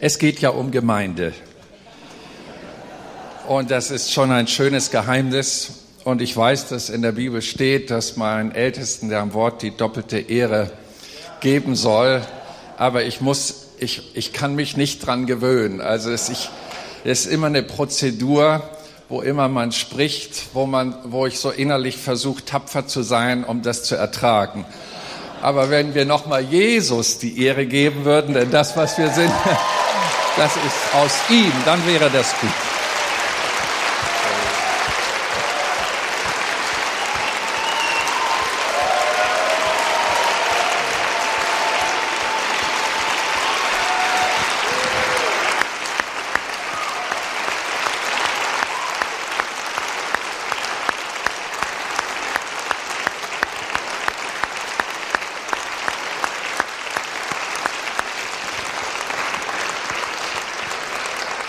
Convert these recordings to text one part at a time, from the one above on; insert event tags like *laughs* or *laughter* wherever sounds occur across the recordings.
Es geht ja um Gemeinde. Und das ist schon ein schönes Geheimnis. Und ich weiß, dass in der Bibel steht, dass man Ältesten der am Wort die doppelte Ehre geben soll. Aber ich muss, ich, ich kann mich nicht dran gewöhnen. Also es, ich, es ist immer eine Prozedur, wo immer man spricht, wo man, wo ich so innerlich versuche, tapfer zu sein, um das zu ertragen. Aber wenn wir nochmal Jesus die Ehre geben würden, denn das, was wir sind, *laughs* das ist aus ihm, dann wäre das gut.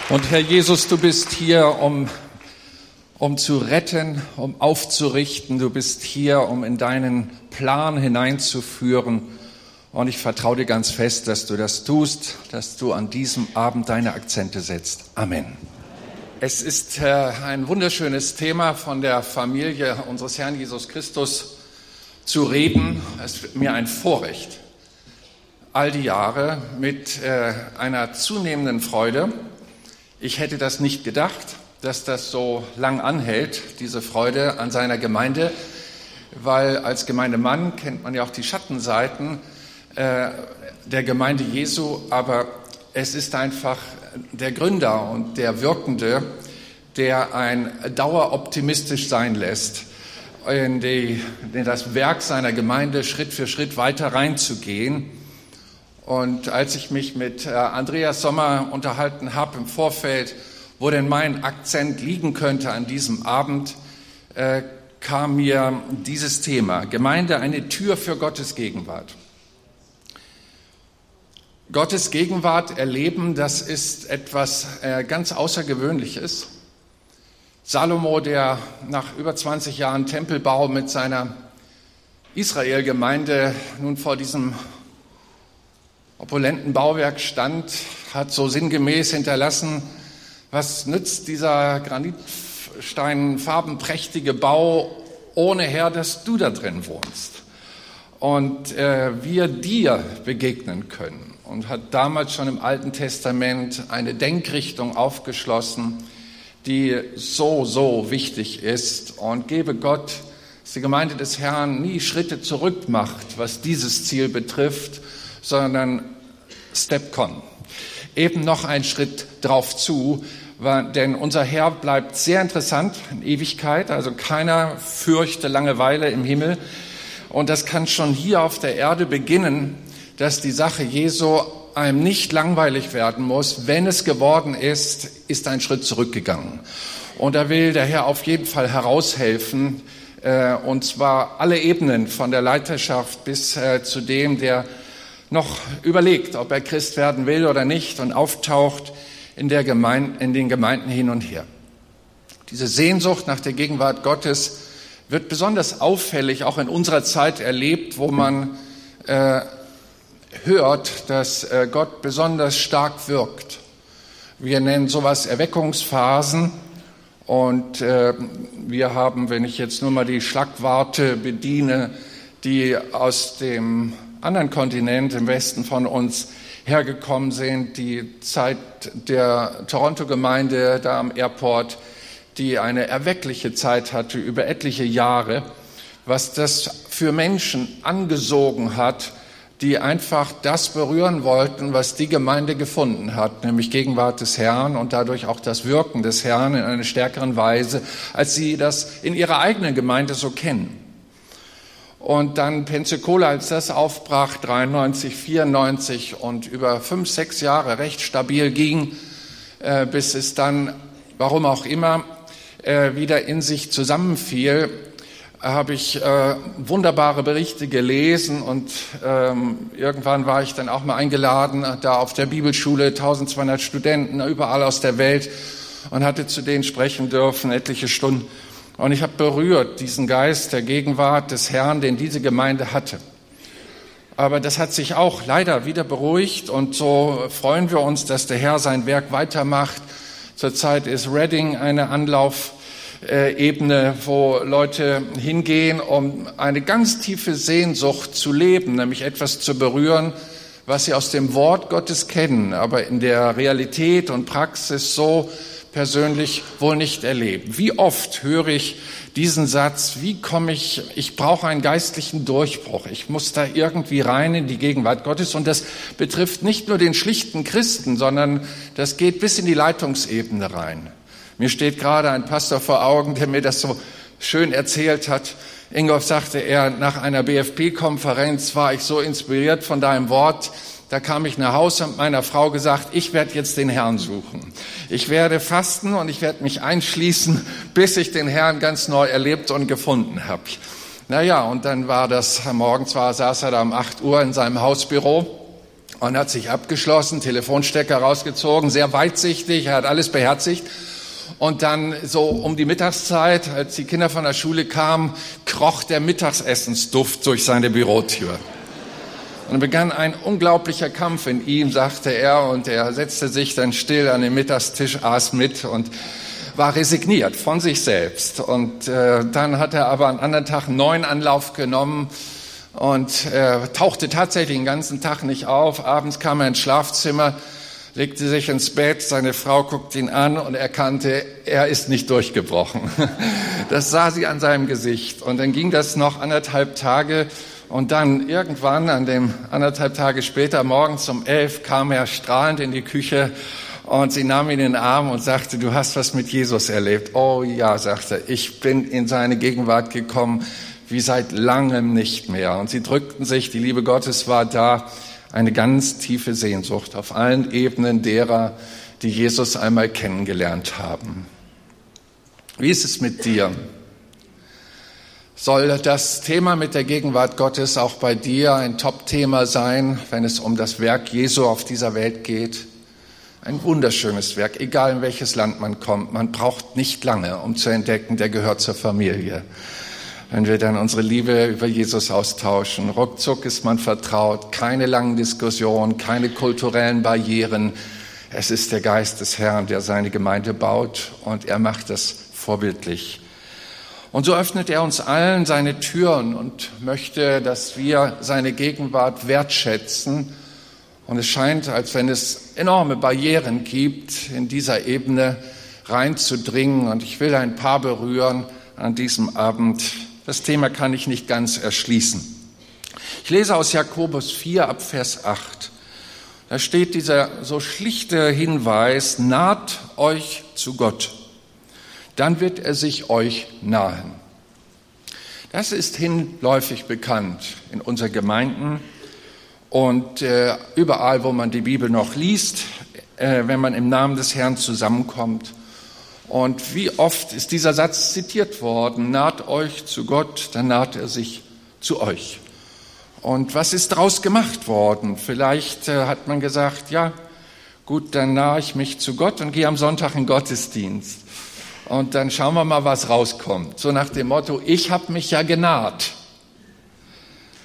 Und Herr Jesus, du bist hier, um, um zu retten, um aufzurichten. Du bist hier, um in deinen Plan hineinzuführen. Und ich vertraue dir ganz fest, dass du das tust, dass du an diesem Abend deine Akzente setzt. Amen. Es ist äh, ein wunderschönes Thema von der Familie unseres Herrn Jesus Christus zu reden. Es ist mir ein Vorrecht, all die Jahre mit äh, einer zunehmenden Freude ich hätte das nicht gedacht, dass das so lang anhält, diese Freude an seiner Gemeinde, weil als Gemeindemann kennt man ja auch die Schattenseiten äh, der Gemeinde Jesu, aber es ist einfach der Gründer und der Wirkende, der ein daueroptimistisch sein lässt, in, die, in das Werk seiner Gemeinde Schritt für Schritt weiter reinzugehen und als ich mich mit äh, Andreas Sommer unterhalten habe im Vorfeld, wo denn mein Akzent liegen könnte an diesem Abend, äh, kam mir dieses Thema, Gemeinde, eine Tür für Gottes Gegenwart. Gottes Gegenwart erleben, das ist etwas äh, ganz Außergewöhnliches. Salomo, der nach über 20 Jahren Tempelbau mit seiner Israelgemeinde nun vor diesem opulenten Bauwerk stand, hat so sinngemäß hinterlassen, was nützt dieser granitsteinfarbenprächtige Bau ohne Herr, dass du da drin wohnst? Und äh, wir dir begegnen können. Und hat damals schon im Alten Testament eine Denkrichtung aufgeschlossen, die so, so wichtig ist. Und gebe Gott, dass die Gemeinde des Herrn nie Schritte zurück macht, was dieses Ziel betrifft, sondern Stepcon. Eben noch ein Schritt drauf zu, denn unser Herr bleibt sehr interessant in Ewigkeit, also keiner fürchte Langeweile im Himmel. Und das kann schon hier auf der Erde beginnen, dass die Sache Jesu einem nicht langweilig werden muss. Wenn es geworden ist, ist ein Schritt zurückgegangen. Und da will der Herr auf jeden Fall heraushelfen, äh, und zwar alle Ebenen von der Leiterschaft bis äh, zu dem, der noch überlegt, ob er Christ werden will oder nicht und auftaucht in, der Gemeinde, in den Gemeinden hin und her. Diese Sehnsucht nach der Gegenwart Gottes wird besonders auffällig auch in unserer Zeit erlebt, wo man äh, hört, dass äh, Gott besonders stark wirkt. Wir nennen sowas Erweckungsphasen. Und äh, wir haben, wenn ich jetzt nur mal die Schlagwarte bediene, die aus dem anderen Kontinent im Westen von uns hergekommen sind, die Zeit der Toronto-Gemeinde da am Airport, die eine erweckliche Zeit hatte über etliche Jahre, was das für Menschen angesogen hat, die einfach das berühren wollten, was die Gemeinde gefunden hat, nämlich Gegenwart des Herrn und dadurch auch das Wirken des Herrn in einer stärkeren Weise, als sie das in ihrer eigenen Gemeinde so kennen. Und dann Pensacola, als das aufbrach, 93, 94 und über fünf, sechs Jahre recht stabil ging, äh, bis es dann, warum auch immer, äh, wieder in sich zusammenfiel, habe ich äh, wunderbare Berichte gelesen und ähm, irgendwann war ich dann auch mal eingeladen, da auf der Bibelschule, 1200 Studenten überall aus der Welt und hatte zu denen sprechen dürfen, etliche Stunden. Und ich habe berührt diesen Geist der Gegenwart des Herrn, den diese Gemeinde hatte. Aber das hat sich auch leider wieder beruhigt und so freuen wir uns, dass der Herr sein Werk weitermacht. Zurzeit ist Reading eine Anlaufebene, wo Leute hingehen, um eine ganz tiefe Sehnsucht zu leben, nämlich etwas zu berühren, was sie aus dem Wort Gottes kennen, aber in der Realität und Praxis so persönlich wohl nicht erleben. Wie oft höre ich diesen Satz, wie komme ich, ich brauche einen geistlichen Durchbruch, ich muss da irgendwie rein in die Gegenwart Gottes und das betrifft nicht nur den schlichten Christen, sondern das geht bis in die Leitungsebene rein. Mir steht gerade ein Pastor vor Augen, der mir das so schön erzählt hat. Ingolf sagte er, nach einer BFP-Konferenz war ich so inspiriert von deinem Wort, da kam ich nach Hause und meiner Frau gesagt, ich werde jetzt den Herrn suchen. Ich werde fasten und ich werde mich einschließen, *laughs* bis ich den Herrn ganz neu erlebt und gefunden habe. Naja, und dann war das, morgens war, saß er da um 8 Uhr in seinem Hausbüro und hat sich abgeschlossen, Telefonstecker rausgezogen, sehr weitsichtig, er hat alles beherzigt. Und dann so um die Mittagszeit, als die Kinder von der Schule kamen, kroch der Mittagsessensduft durch seine Bürotür. Und begann ein unglaublicher Kampf in ihm, sagte er, und er setzte sich dann still an den Mittagstisch, aß mit und war resigniert von sich selbst. Und äh, dann hat er aber am anderen Tag einen neuen Anlauf genommen und äh, tauchte tatsächlich den ganzen Tag nicht auf. Abends kam er ins Schlafzimmer, legte sich ins Bett, seine Frau guckte ihn an und erkannte, er ist nicht durchgebrochen. *laughs* Das sah sie an seinem Gesicht. Und dann ging das noch anderthalb Tage und dann irgendwann, an dem anderthalb Tage später, morgens um elf, kam er strahlend in die Küche und sie nahm ihn in den Arm und sagte, du hast was mit Jesus erlebt. Oh ja, sagte er, ich bin in seine Gegenwart gekommen wie seit langem nicht mehr. Und sie drückten sich, die Liebe Gottes war da, eine ganz tiefe Sehnsucht auf allen Ebenen derer, die Jesus einmal kennengelernt haben. Wie ist es mit dir? Soll das Thema mit der Gegenwart Gottes auch bei dir ein Top-Thema sein, wenn es um das Werk Jesu auf dieser Welt geht? Ein wunderschönes Werk, egal in welches Land man kommt. Man braucht nicht lange, um zu entdecken, der gehört zur Familie. Wenn wir dann unsere Liebe über Jesus austauschen, ruckzuck ist man vertraut, keine langen Diskussionen, keine kulturellen Barrieren. Es ist der Geist des Herrn, der seine Gemeinde baut und er macht das vorbildlich. Und so öffnet er uns allen seine Türen und möchte, dass wir seine Gegenwart wertschätzen. Und es scheint, als wenn es enorme Barrieren gibt, in dieser Ebene reinzudringen. Und ich will ein paar berühren an diesem Abend. Das Thema kann ich nicht ganz erschließen. Ich lese aus Jakobus 4 ab Vers 8. Da steht dieser so schlichte Hinweis, naht euch zu Gott dann wird er sich euch nahen. Das ist hinläufig bekannt in unseren Gemeinden und äh, überall, wo man die Bibel noch liest, äh, wenn man im Namen des Herrn zusammenkommt. Und wie oft ist dieser Satz zitiert worden? Naht euch zu Gott, dann naht er sich zu euch. Und was ist daraus gemacht worden? Vielleicht äh, hat man gesagt, ja, gut, dann nahe ich mich zu Gott und gehe am Sonntag in Gottesdienst und dann schauen wir mal, was rauskommt. So nach dem Motto, ich habe mich ja genaht.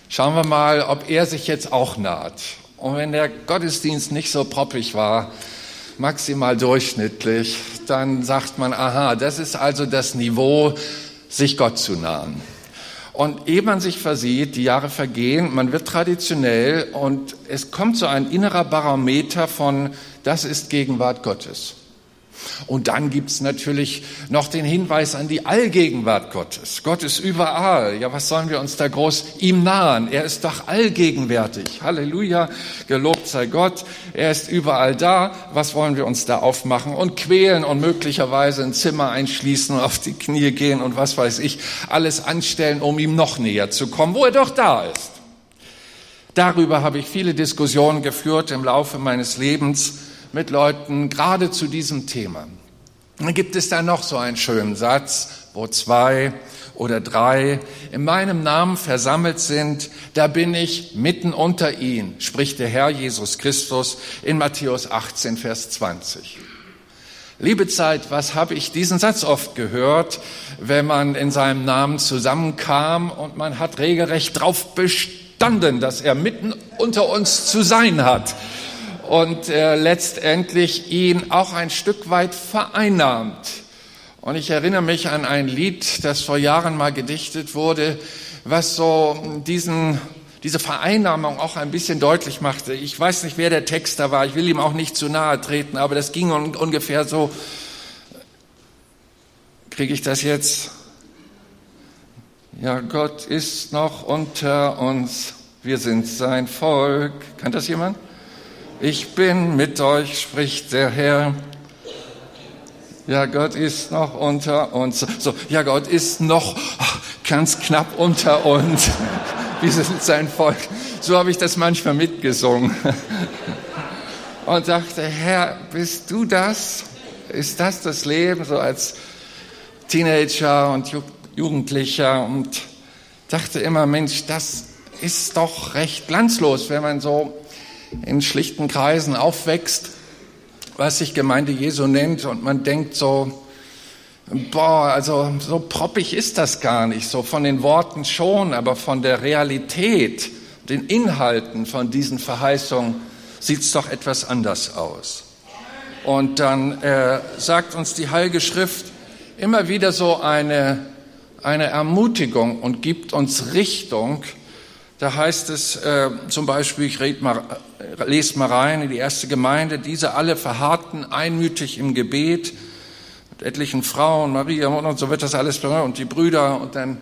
Schauen wir mal, ob er sich jetzt auch naht. Und wenn der Gottesdienst nicht so proppig war, maximal durchschnittlich, dann sagt man, aha, das ist also das Niveau, sich Gott zu nahen. Und ehe man sich versieht, die Jahre vergehen, man wird traditionell und es kommt so ein innerer Barometer von, das ist Gegenwart Gottes. Und dann gibt's natürlich noch den Hinweis an die Allgegenwart Gottes. Gott ist überall. Ja, was sollen wir uns da groß ihm nahen? Er ist doch allgegenwärtig. Halleluja, gelobt sei Gott. Er ist überall da. Was wollen wir uns da aufmachen und quälen und möglicherweise ein Zimmer einschließen und auf die Knie gehen und was weiß ich, alles anstellen, um ihm noch näher zu kommen, wo er doch da ist. Darüber habe ich viele Diskussionen geführt im Laufe meines Lebens mit Leuten gerade zu diesem Thema. Dann gibt es da noch so einen schönen Satz, wo zwei oder drei in meinem Namen versammelt sind, da bin ich mitten unter ihnen, spricht der Herr Jesus Christus in Matthäus 18, Vers 20. Liebe Zeit, was habe ich diesen Satz oft gehört, wenn man in seinem Namen zusammenkam und man hat regelrecht drauf bestanden, dass er mitten unter uns zu sein hat und äh, letztendlich ihn auch ein Stück weit vereinnahmt. Und ich erinnere mich an ein Lied, das vor Jahren mal gedichtet wurde, was so diesen, diese Vereinnahmung auch ein bisschen deutlich machte. Ich weiß nicht, wer der Texter war, ich will ihm auch nicht zu nahe treten, aber das ging un ungefähr so. Kriege ich das jetzt? Ja, Gott ist noch unter uns, wir sind sein Volk. Kann das jemand? Ich bin mit euch, spricht der Herr. Ja, Gott ist noch unter uns. So, ja, Gott ist noch ganz knapp unter uns. *laughs* Wir sind sein Volk. So habe ich das manchmal mitgesungen. *laughs* Und dachte, Herr, bist du das? Ist das das Leben so als Teenager und Jugendlicher? Und dachte immer, Mensch, das ist doch recht glanzlos, wenn man so in schlichten Kreisen aufwächst was sich Gemeinde Jesu nennt und man denkt so, boah, also so proppig ist das gar nicht, so von den Worten schon, aber von der Realität, den Inhalten von diesen Verheißungen sieht es doch etwas anders aus. Und dann äh, sagt uns die Heilige Schrift immer wieder so eine, eine Ermutigung und gibt uns Richtung, da heißt es äh, zum Beispiel, ich red mal, äh, lese mal rein in die erste Gemeinde, diese alle verharrten einmütig im Gebet mit etlichen Frauen, Maria und so wird das alles und die Brüder und dann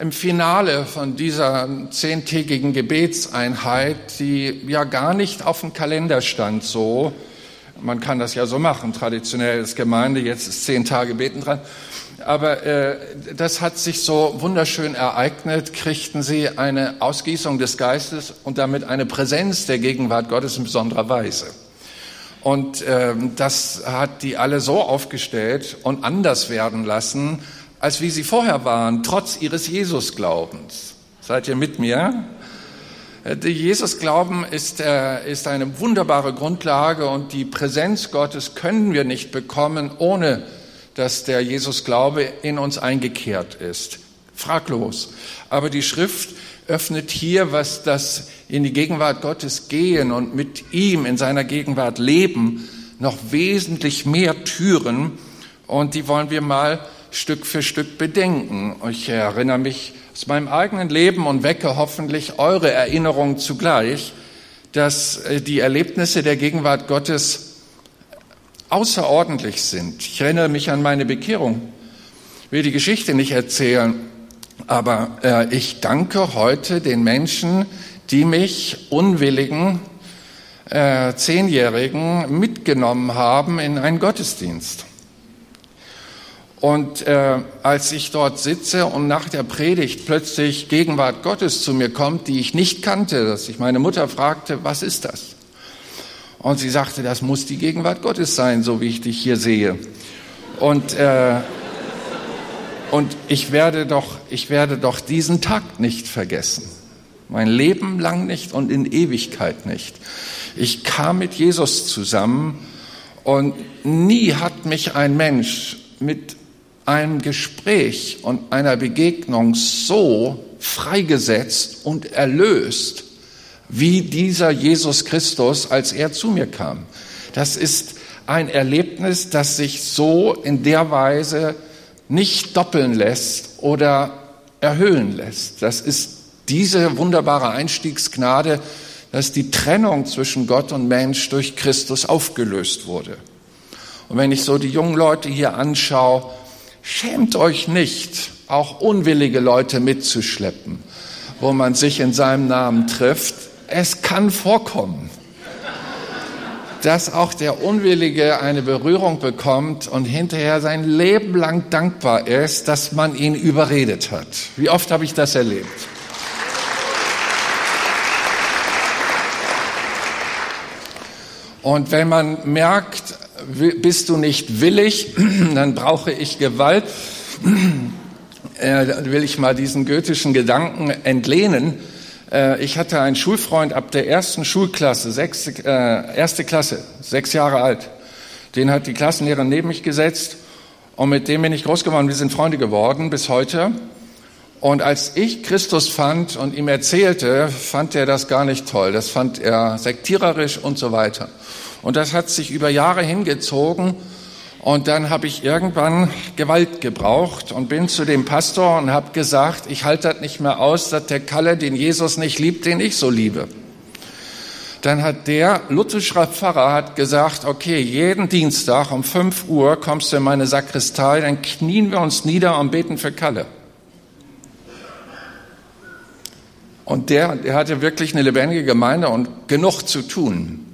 im Finale von dieser zehntägigen Gebetseinheit, die ja gar nicht auf dem Kalender stand so, man kann das ja so machen, traditionell ist Gemeinde, jetzt ist zehn Tage Beten dran, aber äh, das hat sich so wunderschön ereignet, kriegten sie eine Ausgießung des Geistes und damit eine Präsenz der Gegenwart Gottes in besonderer Weise. Und äh, das hat die alle so aufgestellt und anders werden lassen, als wie sie vorher waren, trotz ihres Jesusglaubens. Seid ihr mit mir? Äh, der Jesusglauben ist, äh, ist eine wunderbare Grundlage und die Präsenz Gottes können wir nicht bekommen ohne dass der Jesus-Glaube in uns eingekehrt ist. Fraglos. Aber die Schrift öffnet hier, was das in die Gegenwart Gottes gehen und mit ihm in seiner Gegenwart leben, noch wesentlich mehr Türen. Und die wollen wir mal Stück für Stück bedenken. Ich erinnere mich aus meinem eigenen Leben und wecke hoffentlich eure Erinnerungen zugleich, dass äh, die Erlebnisse der Gegenwart Gottes außerordentlich sind. Ich erinnere mich an meine Bekehrung, will die Geschichte nicht erzählen, aber äh, ich danke heute den Menschen, die mich unwilligen äh, Zehnjährigen mitgenommen haben in einen Gottesdienst. Und äh, als ich dort sitze und nach der Predigt plötzlich Gegenwart Gottes zu mir kommt, die ich nicht kannte, dass ich meine Mutter fragte, was ist das? Und sie sagte, das muss die Gegenwart Gottes sein, so wie ich dich hier sehe. Und, äh, und ich, werde doch, ich werde doch diesen Tag nicht vergessen. Mein Leben lang nicht und in Ewigkeit nicht. Ich kam mit Jesus zusammen und nie hat mich ein Mensch mit einem Gespräch und einer Begegnung so freigesetzt und erlöst wie dieser Jesus Christus, als er zu mir kam. Das ist ein Erlebnis, das sich so in der Weise nicht doppeln lässt oder erhöhen lässt. Das ist diese wunderbare Einstiegsgnade, dass die Trennung zwischen Gott und Mensch durch Christus aufgelöst wurde. Und wenn ich so die jungen Leute hier anschaue, schämt euch nicht, auch unwillige Leute mitzuschleppen, wo man sich in seinem Namen trifft es kann vorkommen, dass auch der Unwillige eine Berührung bekommt und hinterher sein Leben lang dankbar ist, dass man ihn überredet hat. Wie oft habe ich das erlebt? Und wenn man merkt, bist du nicht willig, *clears throat* dann brauche ich Gewalt, *clears throat* äh, will ich mal diesen goethischen Gedanken entlehnen. Äh, ich hatte einen Schulfreund ab der ersten Schulklasse, sechste, äh, erste Klasse, sechs Jahre alt. Den hat die Klassenlehrerin neben mich gesetzt und mit dem bin ich groß geworden. Wir sind Freunde geworden bis heute. Und als ich Christus fand und ihm erzählte, fand er das gar nicht toll. Das fand er sektiererisch und so weiter. Und das hat sich über Jahre hingezogen. Und dann habe ich irgendwann Gewalt gebraucht und bin zu dem Pastor und habe gesagt, ich halte das nicht mehr aus, dass der Kalle den Jesus nicht liebt, den ich so liebe. Dann hat der lutherische Pfarrer hat gesagt, okay, jeden Dienstag um 5 Uhr kommst du in meine Sakristei, dann knien wir uns nieder und beten für Kalle. Und der, der hatte wirklich eine lebendige Gemeinde und genug zu tun.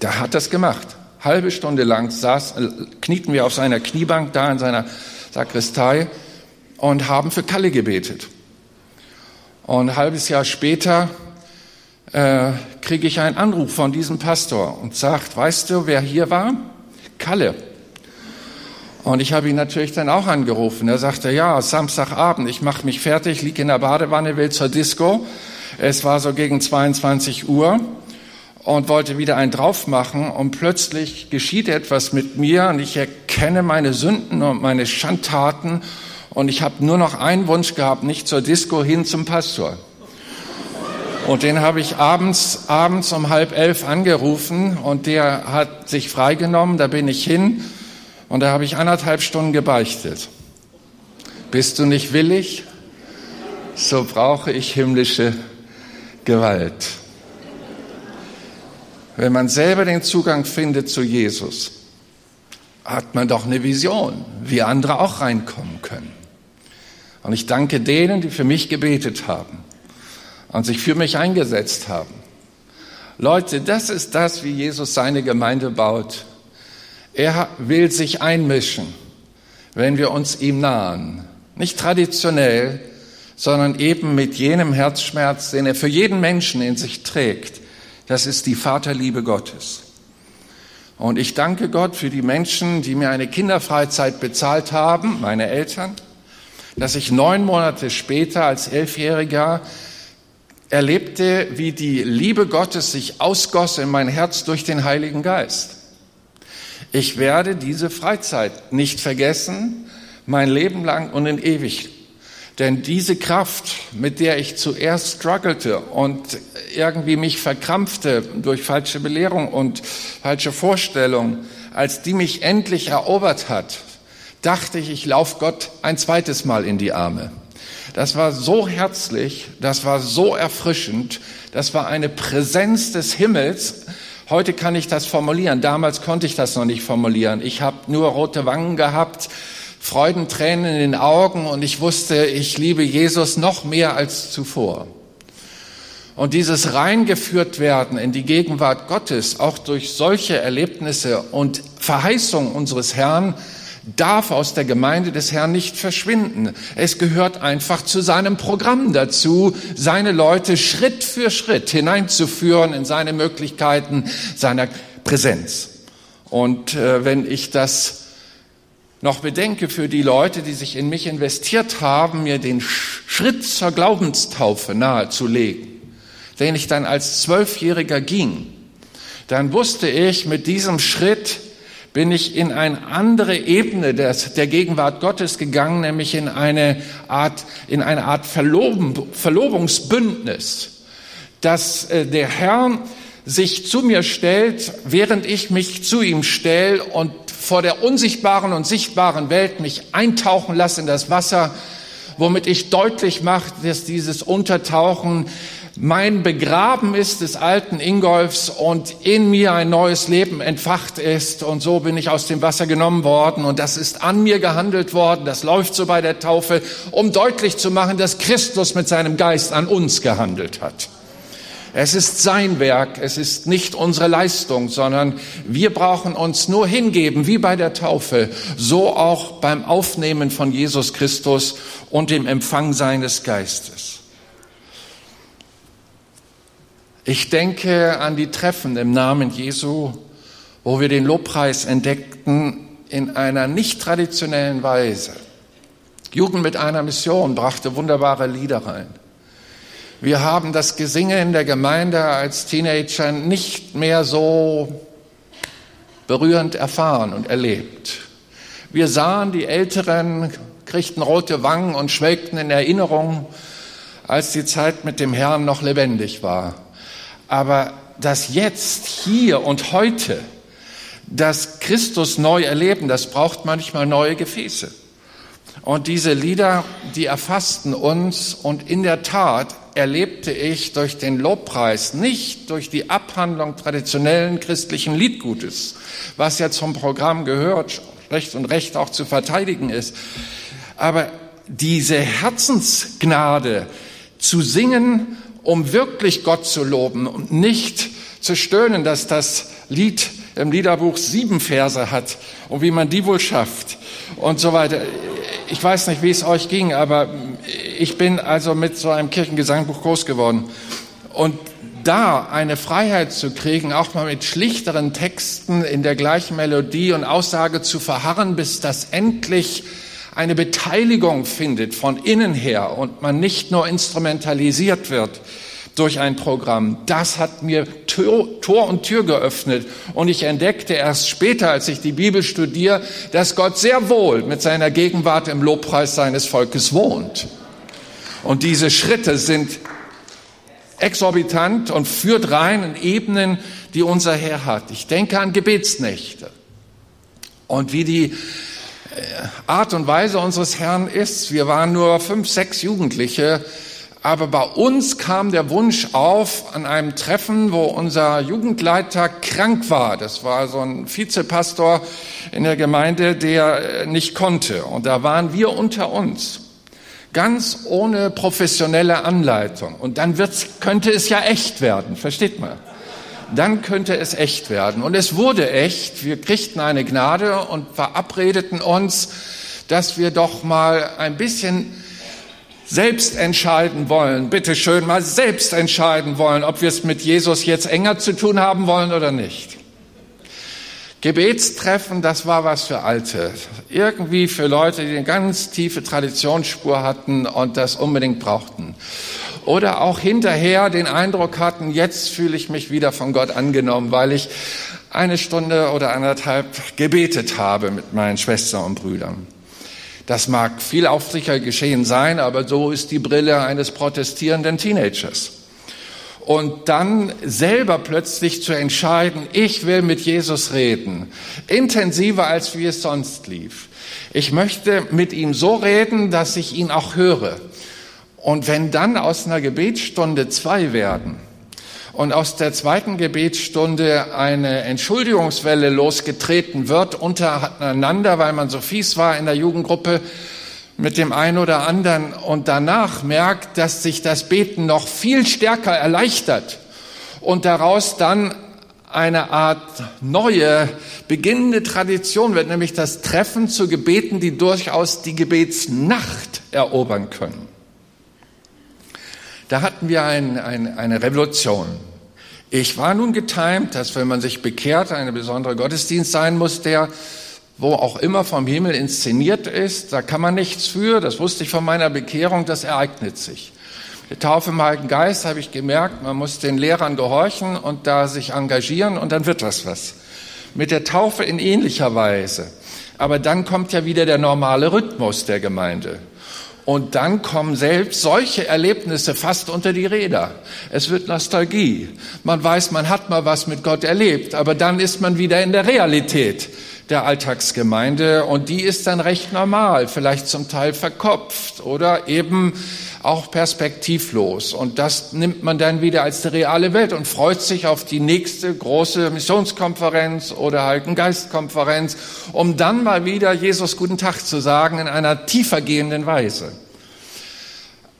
Der hat das gemacht. Halbe Stunde lang saß, äh, knieten wir auf seiner Kniebank da in seiner Sakristei und haben für Kalle gebetet. Und ein halbes Jahr später äh, kriege ich einen Anruf von diesem Pastor und sagt, weißt du, wer hier war? Kalle. Und ich habe ihn natürlich dann auch angerufen. Er sagte, ja, Samstagabend, ich mache mich fertig, liege in der Badewanne, will zur Disco. Es war so gegen 22 Uhr und wollte wieder einen drauf machen und plötzlich geschieht etwas mit mir und ich erkenne meine Sünden und meine Schandtaten und ich habe nur noch einen Wunsch gehabt, nicht zur Disco hin zum Pastor. Und den habe ich abends, abends um halb elf angerufen und der hat sich freigenommen, da bin ich hin und da habe ich anderthalb Stunden gebeichtet. Bist du nicht willig? So brauche ich himmlische Gewalt. Wenn man selber den Zugang findet zu Jesus, hat man doch eine Vision, wie andere auch reinkommen können. Und ich danke denen, die für mich gebetet haben und sich für mich eingesetzt haben. Leute, das ist das, wie Jesus seine Gemeinde baut. Er will sich einmischen, wenn wir uns ihm nahen. Nicht traditionell, sondern eben mit jenem Herzschmerz, den er für jeden Menschen in sich trägt. Das ist die Vaterliebe Gottes. Und ich danke Gott für die Menschen, die mir eine Kinderfreizeit bezahlt haben, meine Eltern, dass ich neun Monate später als Elfjähriger erlebte, wie die Liebe Gottes sich ausgoss in mein Herz durch den Heiligen Geist. Ich werde diese Freizeit nicht vergessen, mein Leben lang und in ewig. Denn diese Kraft, mit der ich zuerst struggelte und irgendwie mich verkrampfte durch falsche Belehrung und falsche Vorstellungen, als die mich endlich erobert hat, dachte ich, ich laufe Gott ein zweites Mal in die Arme. Das war so herzlich, das war so erfrischend, das war eine Präsenz des Himmels, Heute kann ich das formulieren. Damals konnte ich das noch nicht formulieren. Ich habe nur rote Wangen gehabt, Freudentränen in den Augen und ich wusste, ich liebe Jesus noch mehr als zuvor. Und dieses reingeführt werden in die Gegenwart Gottes, auch durch solche Erlebnisse und Verheißung unseres Herrn, darf aus der Gemeinde des Herrn nicht verschwinden. Es gehört einfach zu seinem Programm dazu, seine Leute Schritt für Schritt hineinzuführen in seine Möglichkeiten seiner Präsenz. Und äh, wenn ich das noch bedenke für die Leute, die sich in mich investiert haben, mir den Schritt zur Glaubenstaufe nahezulegen, den ich dann als Zwölfjähriger ging, dann wusste ich, mit diesem Schritt bin ich in eine andere Ebene des, der Gegenwart Gottes gegangen, nämlich in eine Art, in eine Art Verloben, Verlobungsbündnis, dass äh, der Herr sich zu mir stellt, während ich mich zu ihm stelle und vor der unsichtbaren und sichtbaren Welt mich eintauchen lasse in das Wasser, womit ich deutlich mache, dass dieses Untertauchen mein Begraben ist des alten Ingolfs und in mir ein neues Leben entfacht ist. Und so bin ich aus dem Wasser genommen worden. Und das ist an mir gehandelt worden, das läuft so bei der Taufe, um deutlich zu machen, dass Christus mit seinem Geist an uns gehandelt hat. Es ist sein Werk, es ist nicht unsere Leistung, sondern wir brauchen uns nur hingeben, wie bei der Taufe, so auch beim Aufnehmen von Jesus Christus und dem Empfang seines Geistes. Ich denke an die Treffen im Namen Jesu, wo wir den Lobpreis entdeckten in einer nicht traditionellen Weise. Jugend mit einer Mission brachte wunderbare Lieder rein. Wir haben das Gesinge in der Gemeinde als Teenager nicht mehr so berührend erfahren und erlebt. Wir sahen die älteren kriegten rote Wangen und schwelgten in Erinnerungen, als die Zeit mit dem Herrn noch lebendig war. Aber das jetzt, hier und heute, das Christus neu erleben, das braucht manchmal neue Gefäße. Und diese Lieder, die erfassten uns und in der Tat erlebte ich durch den Lobpreis, nicht durch die Abhandlung traditionellen christlichen Liedgutes, was ja zum Programm gehört, Recht und Recht auch zu verteidigen ist, aber diese Herzensgnade zu singen, um wirklich Gott zu loben und nicht zu stöhnen, dass das Lied im Liederbuch sieben Verse hat und wie man die wohl schafft und so weiter. Ich weiß nicht, wie es euch ging, aber ich bin also mit so einem Kirchengesangbuch groß geworden. Und da eine Freiheit zu kriegen, auch mal mit schlichteren Texten in der gleichen Melodie und Aussage zu verharren, bis das endlich eine Beteiligung findet von innen her und man nicht nur instrumentalisiert wird durch ein Programm. Das hat mir Tor und Tür geöffnet und ich entdeckte erst später, als ich die Bibel studiere, dass Gott sehr wohl mit seiner Gegenwart im Lobpreis seines Volkes wohnt. Und diese Schritte sind exorbitant und führt rein in Ebenen, die unser Herr hat. Ich denke an Gebetsnächte und wie die äh, Art und Weise unseres Herrn ist. Wir waren nur fünf, sechs Jugendliche, aber bei uns kam der Wunsch auf an einem Treffen, wo unser Jugendleiter krank war. Das war so ein Vizepastor in der Gemeinde, der äh, nicht konnte. Und da waren wir unter uns. Ganz ohne professionelle Anleitung. Und dann wird's, könnte es ja echt werden. Versteht man? dann könnte es echt werden. Und es wurde echt. Wir kriegten eine Gnade und verabredeten uns, dass wir doch mal ein bisschen selbst entscheiden wollen, bitte schön mal selbst entscheiden wollen, ob wir es mit Jesus jetzt enger zu tun haben wollen oder nicht. Gebetstreffen, das war was für Alte. Irgendwie für Leute, die eine ganz tiefe Traditionsspur hatten und das unbedingt brauchten oder auch hinterher den Eindruck hatten, jetzt fühle ich mich wieder von Gott angenommen, weil ich eine Stunde oder anderthalb gebetet habe mit meinen Schwestern und Brüdern. Das mag viel aufrichtiger geschehen sein, aber so ist die Brille eines protestierenden Teenagers. Und dann selber plötzlich zu entscheiden, ich will mit Jesus reden, intensiver als wie es sonst lief. Ich möchte mit ihm so reden, dass ich ihn auch höre. Und wenn dann aus einer Gebetsstunde zwei werden und aus der zweiten Gebetsstunde eine Entschuldigungswelle losgetreten wird untereinander, weil man so fies war in der Jugendgruppe mit dem einen oder anderen und danach merkt, dass sich das Beten noch viel stärker erleichtert und daraus dann eine Art neue, beginnende Tradition wird, nämlich das Treffen zu Gebeten, die durchaus die Gebetsnacht erobern können. Da hatten wir ein, ein, eine Revolution. Ich war nun getimt, dass wenn man sich bekehrt, eine besondere Gottesdienst sein muss, der wo auch immer vom Himmel inszeniert ist. Da kann man nichts für. Das wusste ich von meiner Bekehrung. Das ereignet sich. Die Taufe im Heiligen Geist habe ich gemerkt, man muss den Lehrern gehorchen und da sich engagieren und dann wird das was. Mit der Taufe in ähnlicher Weise. Aber dann kommt ja wieder der normale Rhythmus der Gemeinde. Und dann kommen selbst solche Erlebnisse fast unter die Räder. Es wird Nostalgie. Man weiß, man hat mal was mit Gott erlebt, aber dann ist man wieder in der Realität der Alltagsgemeinde und die ist dann recht normal, vielleicht zum Teil verkopft oder eben auch perspektivlos. Und das nimmt man dann wieder als die reale Welt und freut sich auf die nächste große Missionskonferenz oder Heiligen Geistkonferenz, um dann mal wieder Jesus guten Tag zu sagen in einer tiefergehenden Weise.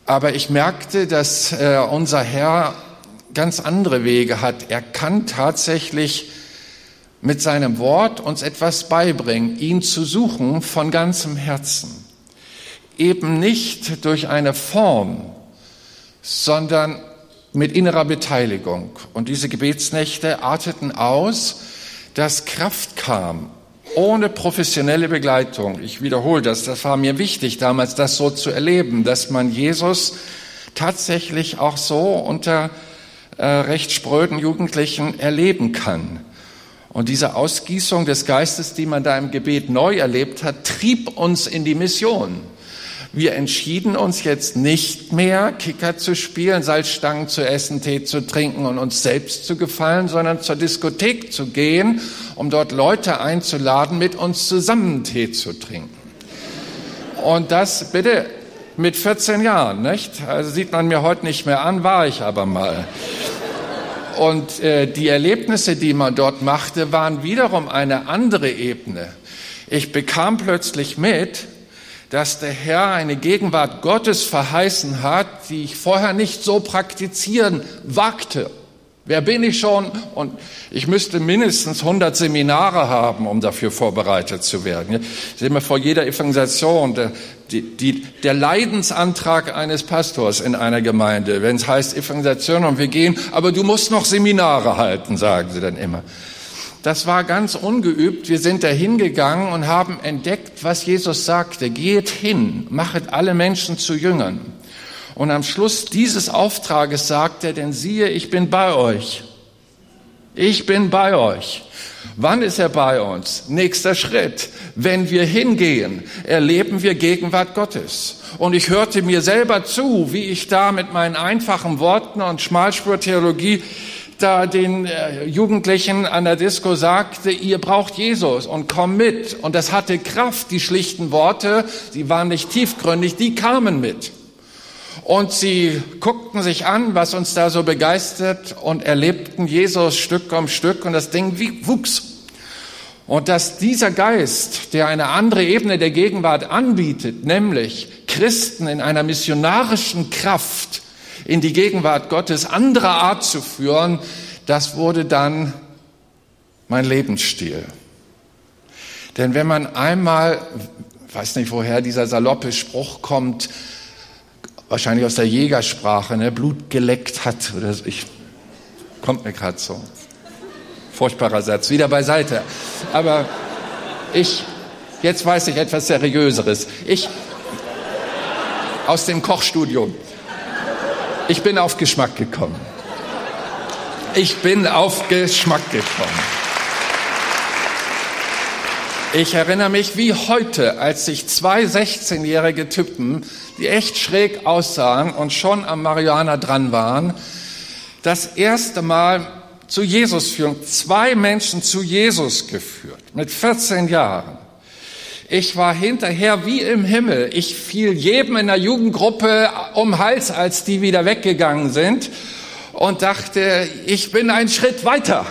Aber ich merkte, dass äh, unser Herr ganz andere Wege hat. Er kann tatsächlich mit seinem Wort uns etwas beibringen, ihn zu suchen von ganzem Herzen eben nicht durch eine Form, sondern mit innerer Beteiligung. Und diese Gebetsnächte arteten aus, dass Kraft kam, ohne professionelle Begleitung. Ich wiederhole das, das war mir wichtig damals, das so zu erleben, dass man Jesus tatsächlich auch so unter äh, recht spröden Jugendlichen erleben kann. Und diese Ausgießung des Geistes, die man da im Gebet neu erlebt hat, trieb uns in die Mission. Wir entschieden uns jetzt nicht mehr, Kicker zu spielen, Salzstangen zu essen, Tee zu trinken und uns selbst zu gefallen, sondern zur Diskothek zu gehen, um dort Leute einzuladen, mit uns zusammen Tee zu trinken. Und das bitte mit 14 Jahren, nicht? Also sieht man mir heute nicht mehr an, war ich aber mal. Und äh, die Erlebnisse, die man dort machte, waren wiederum eine andere Ebene. Ich bekam plötzlich mit, dass der Herr eine Gegenwart Gottes verheißen hat, die ich vorher nicht so praktizieren wagte. Wer bin ich schon? Und ich müsste mindestens 100 Seminare haben, um dafür vorbereitet zu werden. Ich sehe mir vor jeder Evangelisation der, die, die, der Leidensantrag eines Pastors in einer Gemeinde, wenn es heißt Evangelisation und wir gehen, aber du musst noch Seminare halten, sagen sie dann immer. Das war ganz ungeübt. Wir sind da hingegangen und haben entdeckt, was Jesus sagte. Geht hin, machet alle Menschen zu Jüngern. Und am Schluss dieses Auftrages sagt er, denn siehe, ich bin bei euch. Ich bin bei euch. Wann ist er bei uns? Nächster Schritt. Wenn wir hingehen, erleben wir Gegenwart Gottes. Und ich hörte mir selber zu, wie ich da mit meinen einfachen Worten und Schmalspurtheologie da den äh, Jugendlichen an der Disco sagte, ihr braucht Jesus und komm mit. Und das hatte Kraft, die schlichten Worte, sie waren nicht tiefgründig, die kamen mit. Und sie guckten sich an, was uns da so begeistert und erlebten Jesus Stück um Stück und das Ding wuchs. Und dass dieser Geist, der eine andere Ebene der Gegenwart anbietet, nämlich Christen in einer missionarischen Kraft in die Gegenwart Gottes anderer Art zu führen, das wurde dann mein Lebensstil. Denn wenn man einmal, weiß nicht woher dieser saloppe Spruch kommt, wahrscheinlich aus der Jägersprache, ne, Blut geleckt hat oder so, ich, kommt mir gerade so. Furchtbarer Satz, wieder beiseite. Aber ich, jetzt weiß ich etwas Seriöseres. Ich, aus dem Kochstudium. Ich bin auf Geschmack gekommen. Ich bin auf Geschmack gekommen. Ich erinnere mich wie heute, als sich zwei 16-jährige Typen, die echt schräg aussahen und schon am Marihuana dran waren, das erste Mal zu Jesus führen. Zwei Menschen zu Jesus geführt, mit 14 Jahren. Ich war hinterher wie im Himmel. Ich fiel jedem in der Jugendgruppe um Hals, als die wieder weggegangen sind und dachte, ich bin einen Schritt weiter.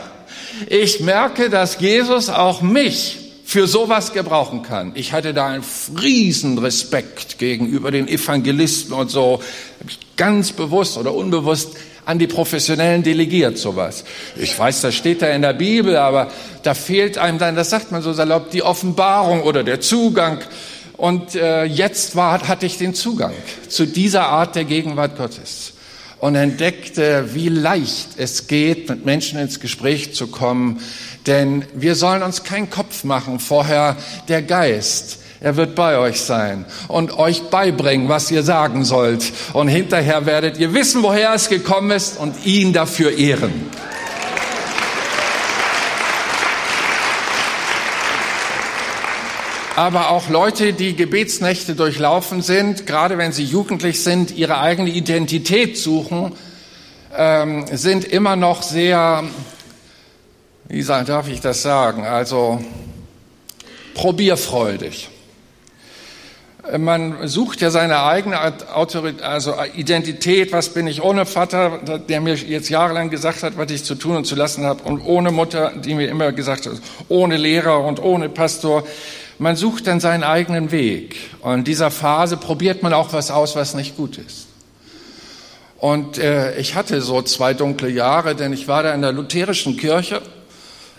Ich merke, dass Jesus auch mich für sowas gebrauchen kann. Ich hatte da einen riesen Respekt gegenüber den Evangelisten und so. Ganz bewusst oder unbewusst an die Professionellen delegiert sowas. Ich weiß, das steht da in der Bibel, aber da fehlt einem dann, das sagt man so salopp, die Offenbarung oder der Zugang. Und äh, jetzt war, hatte ich den Zugang zu dieser Art der Gegenwart Gottes und entdeckte, wie leicht es geht, mit Menschen ins Gespräch zu kommen. Denn wir sollen uns keinen Kopf machen vorher, der Geist er wird bei euch sein und euch beibringen, was ihr sagen sollt. Und hinterher werdet ihr wissen, woher es gekommen ist und ihn dafür ehren. aber auch Leute, die Gebetsnächte durchlaufen sind, gerade wenn sie jugendlich sind, ihre eigene Identität suchen, ähm, sind immer noch sehr, wie darf ich das sagen, also probierfreudig man sucht ja seine eigene Autorität, also Identität, was bin ich ohne Vater, der mir jetzt jahrelang gesagt hat, was ich zu tun und zu lassen habe, und ohne Mutter, die mir immer gesagt hat, ohne Lehrer und ohne Pastor. Man sucht dann seinen eigenen Weg. Und in dieser Phase probiert man auch was aus, was nicht gut ist. Und äh, ich hatte so zwei dunkle Jahre, denn ich war da in der lutherischen Kirche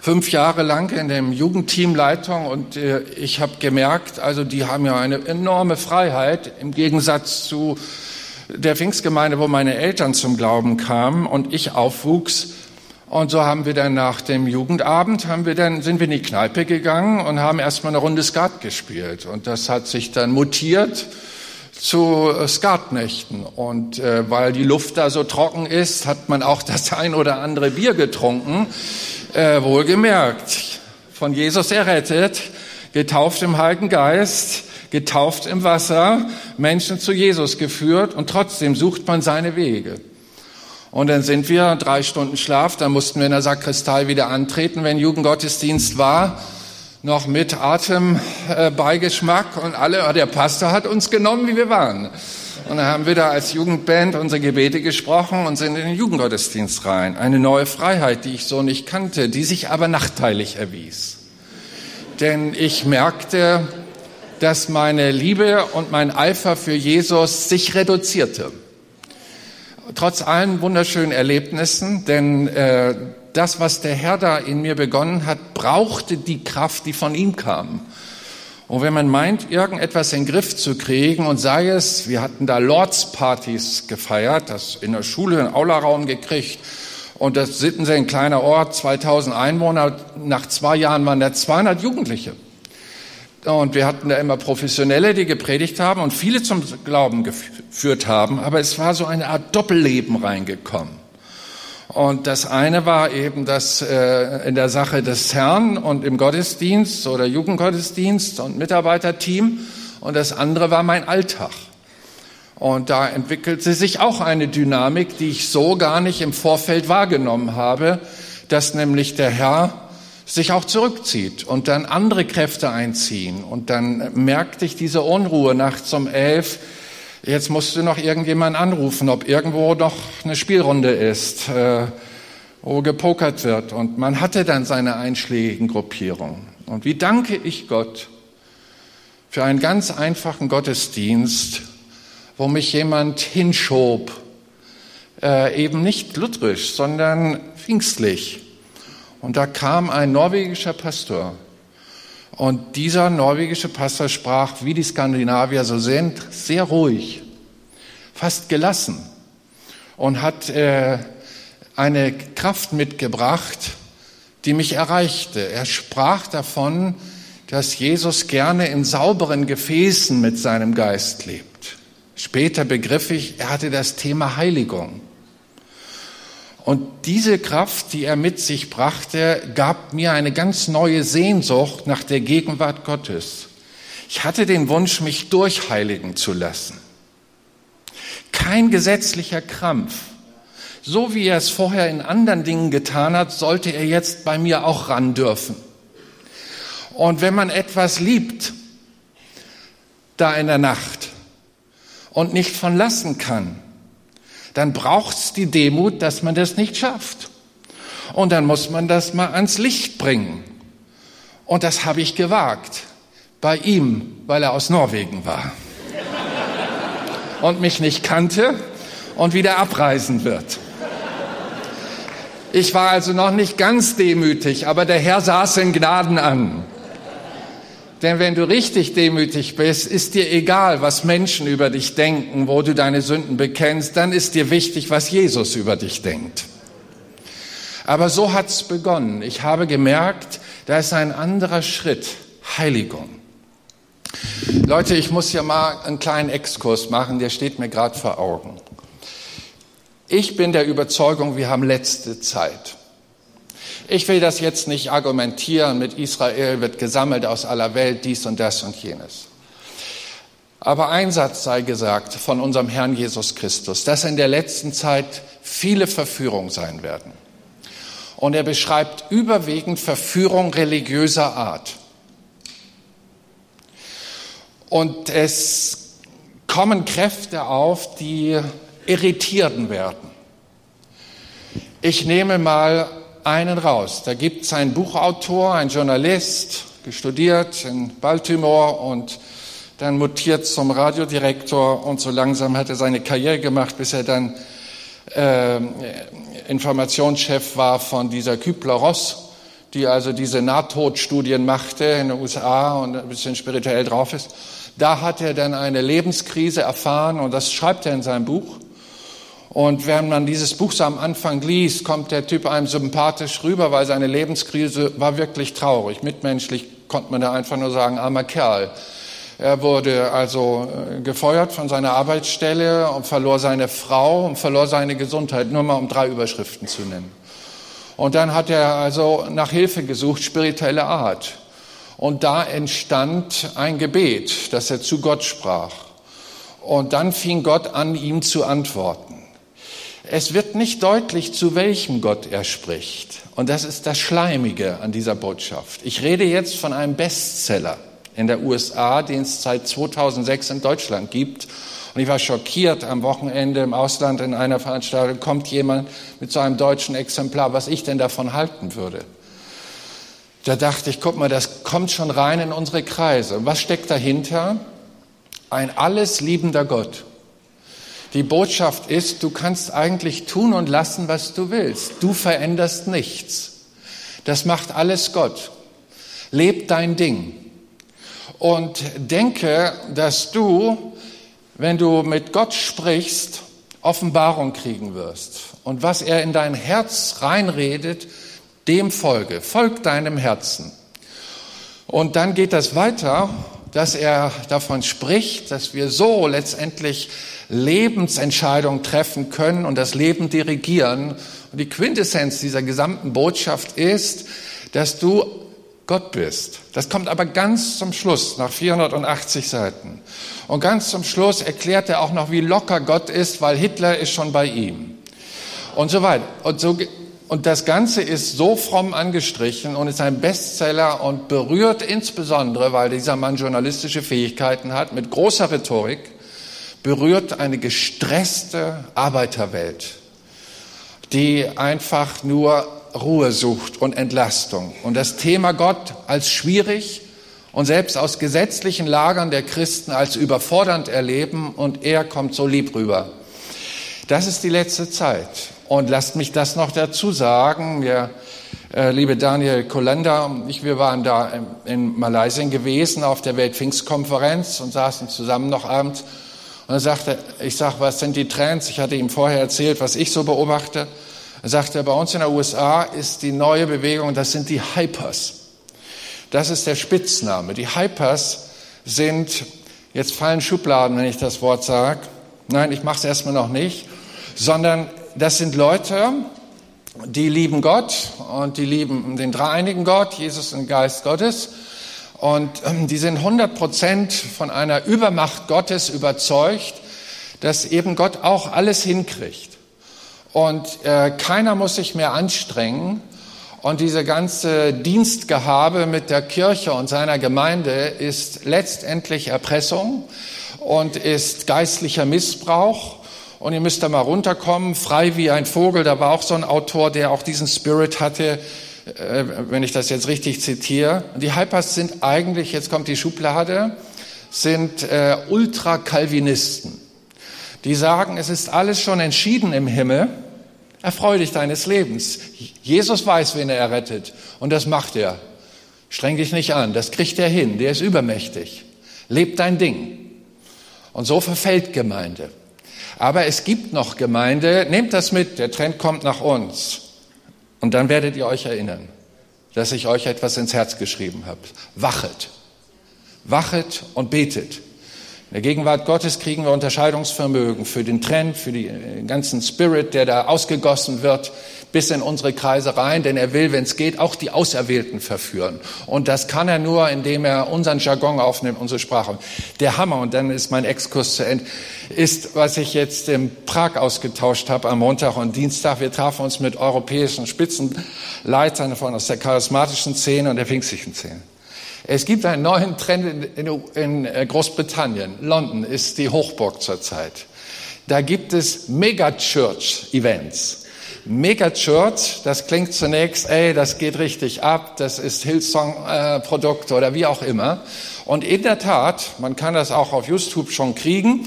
fünf Jahre lang in dem Jugendteamleitung und äh, ich habe gemerkt, also die haben ja eine enorme Freiheit im Gegensatz zu der Pfingstgemeinde, wo meine Eltern zum Glauben kamen und ich aufwuchs. Und so haben wir dann nach dem Jugendabend haben wir dann sind wir in die Kneipe gegangen und haben erstmal eine Runde Skat gespielt und das hat sich dann mutiert zu äh, Skatnächten. Und äh, weil die Luft da so trocken ist, hat man auch das ein oder andere Bier getrunken. Äh, wohlgemerkt, von Jesus errettet, getauft im Heiligen Geist, getauft im Wasser, Menschen zu Jesus geführt und trotzdem sucht man seine Wege. Und dann sind wir drei Stunden Schlaf, dann mussten wir in der Sakristei wieder antreten, wenn Jugendgottesdienst war, noch mit Atembeigeschmack und alle, der Pastor hat uns genommen, wie wir waren. Und dann haben wir da als Jugendband unsere Gebete gesprochen und sind in den Jugendgottesdienst rein. Eine neue Freiheit, die ich so nicht kannte, die sich aber nachteilig erwies. Denn ich merkte, dass meine Liebe und mein Eifer für Jesus sich reduzierte. Trotz allen wunderschönen Erlebnissen, denn äh, das, was der Herr da in mir begonnen hat, brauchte die Kraft, die von ihm kam. Und wenn man meint, irgendetwas in den Griff zu kriegen und sei es, wir hatten da Lordspartys gefeiert, das in der Schule einen Aularaum gekriegt und das sie ein kleiner Ort, 2000 Einwohner, nach zwei Jahren waren da 200 Jugendliche. Und wir hatten da immer Professionelle, die gepredigt haben und viele zum Glauben geführt haben, aber es war so eine Art Doppelleben reingekommen. Und das eine war eben das äh, in der Sache des Herrn und im Gottesdienst oder Jugendgottesdienst und Mitarbeiterteam. Und das andere war mein Alltag. Und da entwickelte sich auch eine Dynamik, die ich so gar nicht im Vorfeld wahrgenommen habe, dass nämlich der Herr sich auch zurückzieht und dann andere Kräfte einziehen. Und dann merkte ich diese Unruhe nachts um elf, Jetzt musst du noch irgendjemand anrufen, ob irgendwo noch eine Spielrunde ist, äh, wo gepokert wird. Und man hatte dann seine einschlägigen Gruppierungen. Und wie danke ich Gott für einen ganz einfachen Gottesdienst, wo mich jemand hinschob, äh, eben nicht lutherisch, sondern pfingstlich. Und da kam ein norwegischer Pastor und dieser norwegische Pastor sprach, wie die Skandinavier so sind, sehr ruhig, fast gelassen und hat äh, eine Kraft mitgebracht, die mich erreichte. Er sprach davon, dass Jesus gerne in sauberen Gefäßen mit seinem Geist lebt. Später begriff ich, er hatte das Thema Heiligung. Und diese Kraft, die er mit sich brachte, gab mir eine ganz neue Sehnsucht nach der Gegenwart Gottes. Ich hatte den Wunsch, mich durchheiligen zu lassen. Kein gesetzlicher Krampf. So wie er es vorher in anderen Dingen getan hat, sollte er jetzt bei mir auch ran dürfen. Und wenn man etwas liebt, da in der Nacht und nicht von lassen kann, dann braucht's die Demut, dass man das nicht schafft. Und dann muss man das mal ans Licht bringen. Und das habe ich gewagt. Bei ihm, weil er aus Norwegen war. Und mich nicht kannte und wieder abreisen wird. Ich war also noch nicht ganz demütig, aber der Herr saß in Gnaden an. Denn wenn du richtig demütig bist, ist dir egal, was Menschen über dich denken, wo du deine Sünden bekennst, dann ist dir wichtig, was Jesus über dich denkt. Aber so hat's begonnen. Ich habe gemerkt, da ist ein anderer Schritt, Heiligung. Leute, ich muss ja mal einen kleinen Exkurs machen, der steht mir gerade vor Augen. Ich bin der Überzeugung, wir haben letzte Zeit. Ich will das jetzt nicht argumentieren mit Israel wird gesammelt aus aller Welt, dies und das und jenes. Aber ein Satz sei gesagt von unserem Herrn Jesus Christus, dass in der letzten Zeit viele Verführungen sein werden. Und er beschreibt überwiegend Verführung religiöser Art. Und es kommen Kräfte auf, die irritierten werden. Ich nehme mal einen raus. Da gibt es einen Buchautor, einen Journalist, studiert in Baltimore und dann mutiert zum Radiodirektor und so langsam hat er seine Karriere gemacht, bis er dann äh, Informationschef war von dieser Kübler-Ross, die also diese Nahtodstudien machte in den USA und ein bisschen spirituell drauf ist. Da hat er dann eine Lebenskrise erfahren und das schreibt er in seinem Buch. Und wenn man dieses Buch so am Anfang liest, kommt der Typ einem sympathisch rüber, weil seine Lebenskrise war wirklich traurig. Mitmenschlich konnte man da einfach nur sagen, armer Kerl. Er wurde also äh, gefeuert von seiner Arbeitsstelle und verlor seine Frau und verlor seine Gesundheit, nur mal um drei Überschriften zu nennen. Und dann hat er also nach Hilfe gesucht, spirituelle Art. Und da entstand ein Gebet, das er zu Gott sprach. Und dann fing Gott an, ihm zu antworten. Es wird nicht deutlich, zu welchem Gott er spricht. Und das ist das Schleimige an dieser Botschaft. Ich rede jetzt von einem Bestseller in der USA, den es seit 2006 in Deutschland gibt. Und ich war schockiert am Wochenende im Ausland in einer Veranstaltung, kommt jemand mit so einem deutschen Exemplar, was ich denn davon halten würde. Da dachte ich, guck mal, das kommt schon rein in unsere Kreise. Was steckt dahinter? Ein alles liebender Gott die Botschaft ist, du kannst eigentlich tun und lassen, was du willst. Du veränderst nichts. Das macht alles Gott. Leb dein Ding. Und denke, dass du, wenn du mit Gott sprichst, Offenbarung kriegen wirst. Und was er in dein Herz reinredet, dem folge. Folg deinem Herzen. Und dann geht das weiter, dass er davon spricht, dass wir so letztendlich Lebensentscheidungen treffen können und das Leben dirigieren. Und die Quintessenz dieser gesamten Botschaft ist, dass du Gott bist. Das kommt aber ganz zum Schluss, nach 480 Seiten. Und ganz zum Schluss erklärt er auch noch, wie locker Gott ist, weil Hitler ist schon bei ihm. Und so weiter. Und, so, und das Ganze ist so fromm angestrichen und ist ein Bestseller und berührt insbesondere, weil dieser Mann journalistische Fähigkeiten hat, mit großer Rhetorik, berührt eine gestresste Arbeiterwelt, die einfach nur Ruhe sucht und Entlastung. Und das Thema Gott als schwierig und selbst aus gesetzlichen Lagern der Christen als überfordernd erleben und er kommt so lieb rüber. Das ist die letzte Zeit. Und lasst mich das noch dazu sagen. Wir, äh, liebe Daniel Kolender und ich, wir waren da in, in Malaysia gewesen auf der Weltpfingstkonferenz und saßen zusammen noch abends und er sagte, ich sag, was sind die Trends? Ich hatte ihm vorher erzählt, was ich so beobachte. Er sagte, bei uns in der USA ist die neue Bewegung, das sind die Hypers. Das ist der Spitzname. Die Hypers sind, jetzt fallen Schubladen, wenn ich das Wort sage. Nein, ich mache es erstmal noch nicht. Sondern das sind Leute, die lieben Gott und die lieben den dreieinigen Gott, Jesus und Geist Gottes. Und ähm, die sind 100 Prozent von einer Übermacht Gottes überzeugt, dass eben Gott auch alles hinkriegt. Und äh, keiner muss sich mehr anstrengen. Und diese ganze Dienstgehabe mit der Kirche und seiner Gemeinde ist letztendlich Erpressung und ist geistlicher Missbrauch. Und ihr müsst da mal runterkommen, frei wie ein Vogel. Da war auch so ein Autor, der auch diesen Spirit hatte äh, wenn ich das jetzt richtig zitiere. Die Hypers sind eigentlich, jetzt kommt die Schublade, sind äh, Ultra-Calvinisten. Die sagen, es ist alles schon entschieden im Himmel. Erfreu dich deines Lebens. Jesus weiß, wen er errettet. Und das macht er. Streng dich nicht an. Das kriegt er hin. Der ist übermächtig. Leb dein Ding. Und so verfällt Gemeinde. Aber es gibt noch Gemeinde. Nehmt das mit. Der Trend kommt nach uns. Und dann werdet ihr euch erinnern, dass ich euch etwas ins Herz geschrieben habe. Wachet. Wachet und betet. In der Gegenwart Gottes kriegen wir Unterscheidungsvermögen für den Trend, für den ganzen Spirit, der da ausgegossen wird, bis in unsere Kreise rein, denn er will, wenn es geht, auch die Auserwählten verführen. Und das kann er nur, indem er unseren Jargon aufnimmt, unsere Sprache. Der Hammer, und dann ist mein Exkurs zu Ende, ist, was ich jetzt in Prag ausgetauscht habe am Montag und Dienstag. Wir trafen uns mit europäischen Spitzenleitern von aus der charismatischen Szene und der pfingstlichen Szene. Es gibt einen neuen Trend in, äh, Großbritannien. London ist die Hochburg zurzeit. Da gibt es Megachurch-Events. Megachurch, das klingt zunächst, ey, das geht richtig ab, das ist Hillsong-Produkte äh, oder wie auch immer. Und in der Tat, man kann das auch auf YouTube schon kriegen,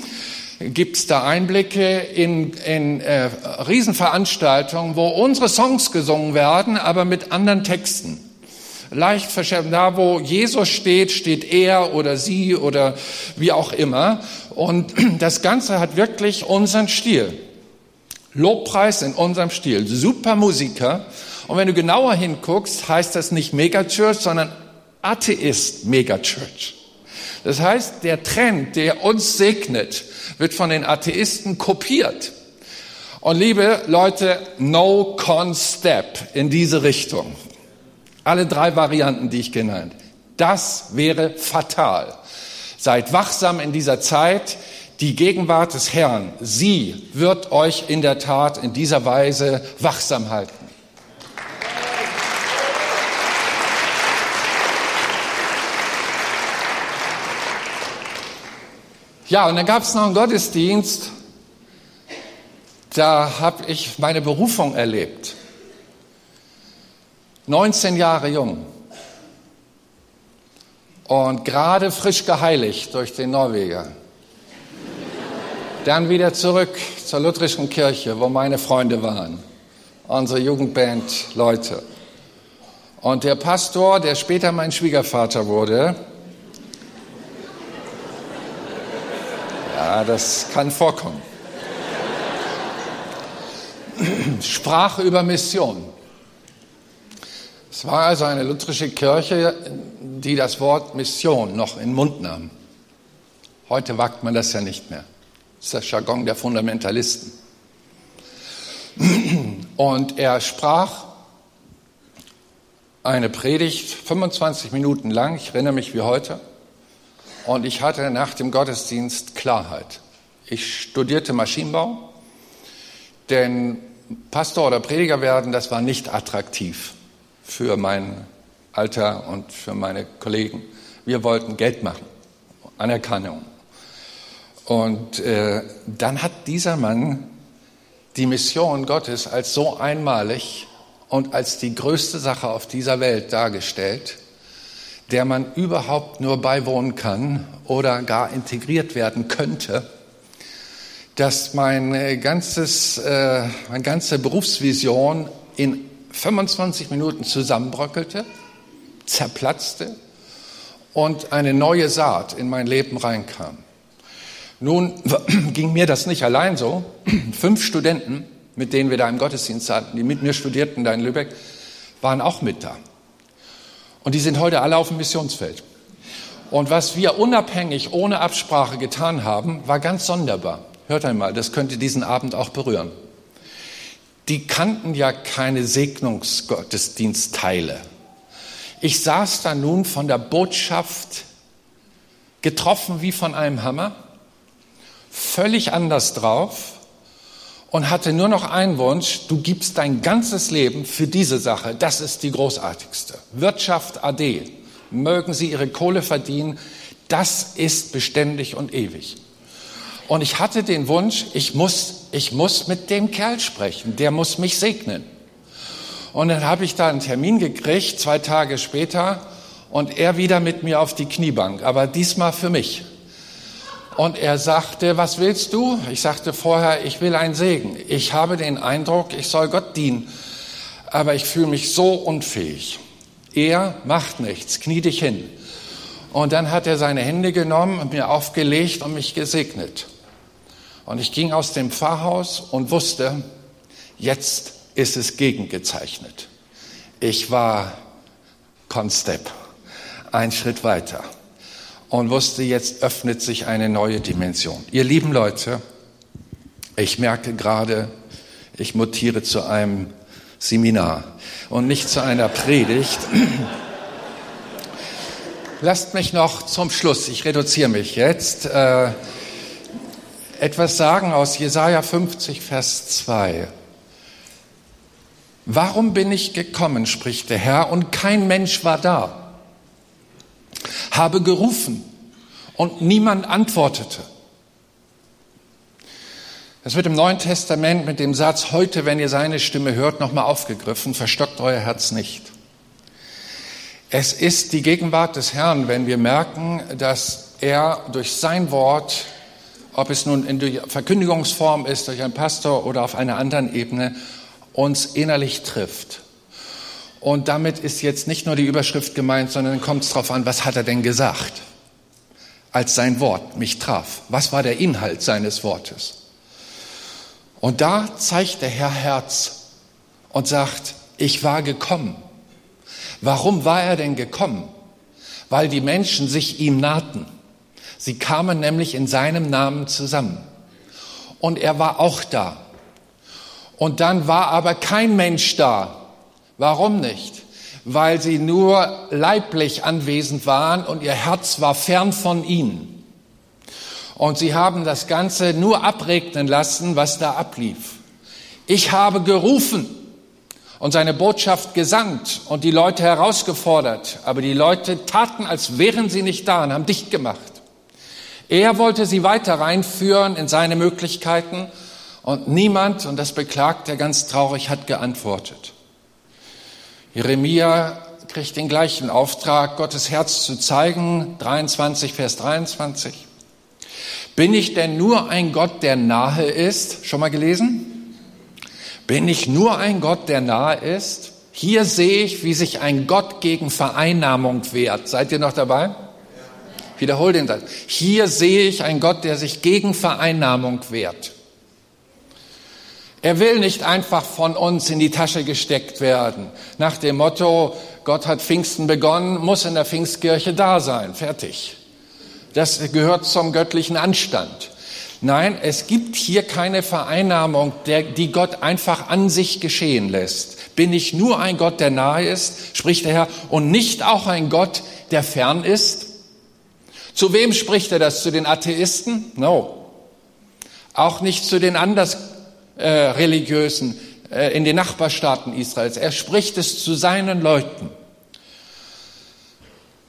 gibt es da Einblicke in, in äh, Riesenveranstaltungen, wo unsere Songs gesungen werden, aber mit anderen Texten leicht verschärft. Da, wo Jesus steht, steht er oder sie oder wie auch immer. Und *clears throat* das Ganze hat wirklich unseren Stil. Lobpreis in unserem Stil. Super Musiker. Und wenn du genauer hinguckst, heißt das nicht Megachurch, sondern Atheist Megachurch. Das heißt, der Trend, der uns segnet, wird von den Atheisten kopiert. Und liebe Leute, no con step in diese Richtung. Alle drei Varianten, die ich genannt. Das wäre fatal. Seid wachsam in dieser Zeit. Die Gegenwart des Herrn, sie wird euch in der Tat in dieser Weise wachsam halten. Ja, und dann gab es noch einen Gottesdienst, da habe ich meine Berufung erlebt. 19 Jahre jung und gerade frisch geheiligt durch den Norweger. Dann wieder zurück zur lutherischen Kirche, wo meine Freunde waren, unsere Jugendband Leute. Und der Pastor, der später mein Schwiegervater wurde, Ja, das kann vorkommen. *clears throat* Sprach über Mission. Es war also eine lutherische Kirche, die das Wort Mission noch in den Mund nahm. Heute wagt man das ja nicht mehr. Das ist der Jargon der Fundamentalisten. Und er sprach eine Predigt 25 Minuten lang, ich erinnere mich wie heute, und ich hatte nach dem Gottesdienst Klarheit. Ich studierte Maschinenbau, denn Pastor oder Prediger werden, das war nicht attraktiv für mein Alter und für meine Kollegen. Wir wollten Geld machen, Anerkennung. Und äh, dann hat dieser Mann die Mission Gottes als so einmalig und als die größte Sache auf dieser Welt dargestellt, der man überhaupt nur beiwohnen kann oder gar integriert werden könnte, dass mein äh, ganzes, äh, meine ganze Berufsvision in 25 Minuten zusammenbröckelte, zerplatzte und eine neue Saat in mein Leben reinkam. Nun *clears throat* ging mir das nicht allein so. *clears throat* Fünf Studenten, mit denen wir da im Gottesdienst hatten, die mit mir studierten da in Lübeck, waren auch mit da. Und die sind heute alle auf dem Missionsfeld. Und was wir unabhängig, ohne Absprache getan haben, war ganz sonderbar. Hört einmal, das könnte diesen Abend auch berühren. Die kannten ja keine Segnungsgottesdienstteile. Ich saß da nun von der Botschaft getroffen wie von einem Hammer, völlig anders drauf und hatte nur noch einen Wunsch, du gibst dein ganzes Leben für diese Sache. Das ist die großartigste. Wirtschaft AD. Mögen sie ihre Kohle verdienen. Das ist beständig und ewig. Und ich hatte den Wunsch, ich muss, ich muss mit dem Kerl sprechen. Der muss mich segnen. Und dann habe ich da einen Termin gekriegt, zwei Tage später, und er wieder mit mir auf die Kniebank, aber diesmal für mich. Und er sagte, was willst du? Ich sagte vorher, ich will einen Segen. Ich habe den Eindruck, ich soll Gott dienen, aber ich fühle mich so unfähig. Er macht nichts, knie dich hin. Und dann hat er seine Hände genommen und mir aufgelegt und mich gesegnet. Und ich ging aus dem Pfarrhaus und wusste, jetzt ist es gegengezeichnet. Ich war Constep, ein Schritt weiter und wusste, jetzt öffnet sich eine neue Dimension. Ihr lieben Leute, ich merke gerade, ich mutiere zu einem Seminar und nicht zu einer Predigt. Lasst mich noch zum Schluss, ich reduziere mich jetzt, äh, etwas sagen aus Jesaja 50, Vers 2. Warum bin ich gekommen, spricht der Herr, und kein Mensch war da? habe gerufen und niemand antwortete. Das wird im Neuen Testament mit dem Satz, heute, wenn ihr seine Stimme hört, nochmal aufgegriffen, verstockt euer Herz nicht. Es ist die Gegenwart des Herrn, wenn wir merken, dass er durch sein Wort, ob es nun in der Verkündigungsform ist, durch einen Pastor oder auf einer anderen Ebene, uns innerlich trifft. Und damit ist jetzt nicht nur die Überschrift gemeint, sondern kommt es darauf an, was hat er denn gesagt, als sein Wort mich traf. Was war der Inhalt seines Wortes? Und da zeigt der Herr Herz und sagt, ich war gekommen. Warum war er denn gekommen? Weil die Menschen sich ihm nahten. Sie kamen nämlich in seinem Namen zusammen. Und er war auch da. Und dann war aber kein Mensch da, Warum nicht? weil sie nur leiblich anwesend waren und ihr Herz war fern von ihnen. Und sie haben das Ganze nur abregnen lassen, was da ablief. Ich habe gerufen und seine Botschaft gesandt und die Leute herausgefordert, aber die Leute taten, als wären sie nicht da und haben dicht gemacht. Er wollte sie weiter reinführen in seine Möglichkeiten und niemand, und das beklagt er ganz traurig, hat geantwortet. Jeremia kriegt den gleichen Auftrag, Gottes Herz zu zeigen, 23, Vers 23. Bin ich denn nur ein Gott, der nahe ist? Schon mal gelesen? Bin ich nur ein Gott, der nahe ist? Hier sehe ich, wie sich ein Gott gegen Vereinnahmung wehrt. Seid ihr noch dabei? Wiederhol den Satz. Hier sehe ich einen Gott, der sich gegen Vereinnahmung wehrt. Er will nicht einfach von uns in die Tasche gesteckt werden, nach dem Motto, Gott hat Pfingsten begonnen, muss in der Pfingstkirche da sein, fertig. Das gehört zum göttlichen Anstand. Nein, es gibt hier keine Vereinnahmung, der, die Gott einfach an sich geschehen lässt. Bin ich nur ein Gott, der nahe ist, spricht der Herr, und nicht auch ein Gott, der fern ist? Zu wem spricht er das? Zu den Atheisten? No. Auch nicht zu den anders äh, religiösen äh, in den Nachbarstaaten Israels. Er spricht es zu seinen Leuten.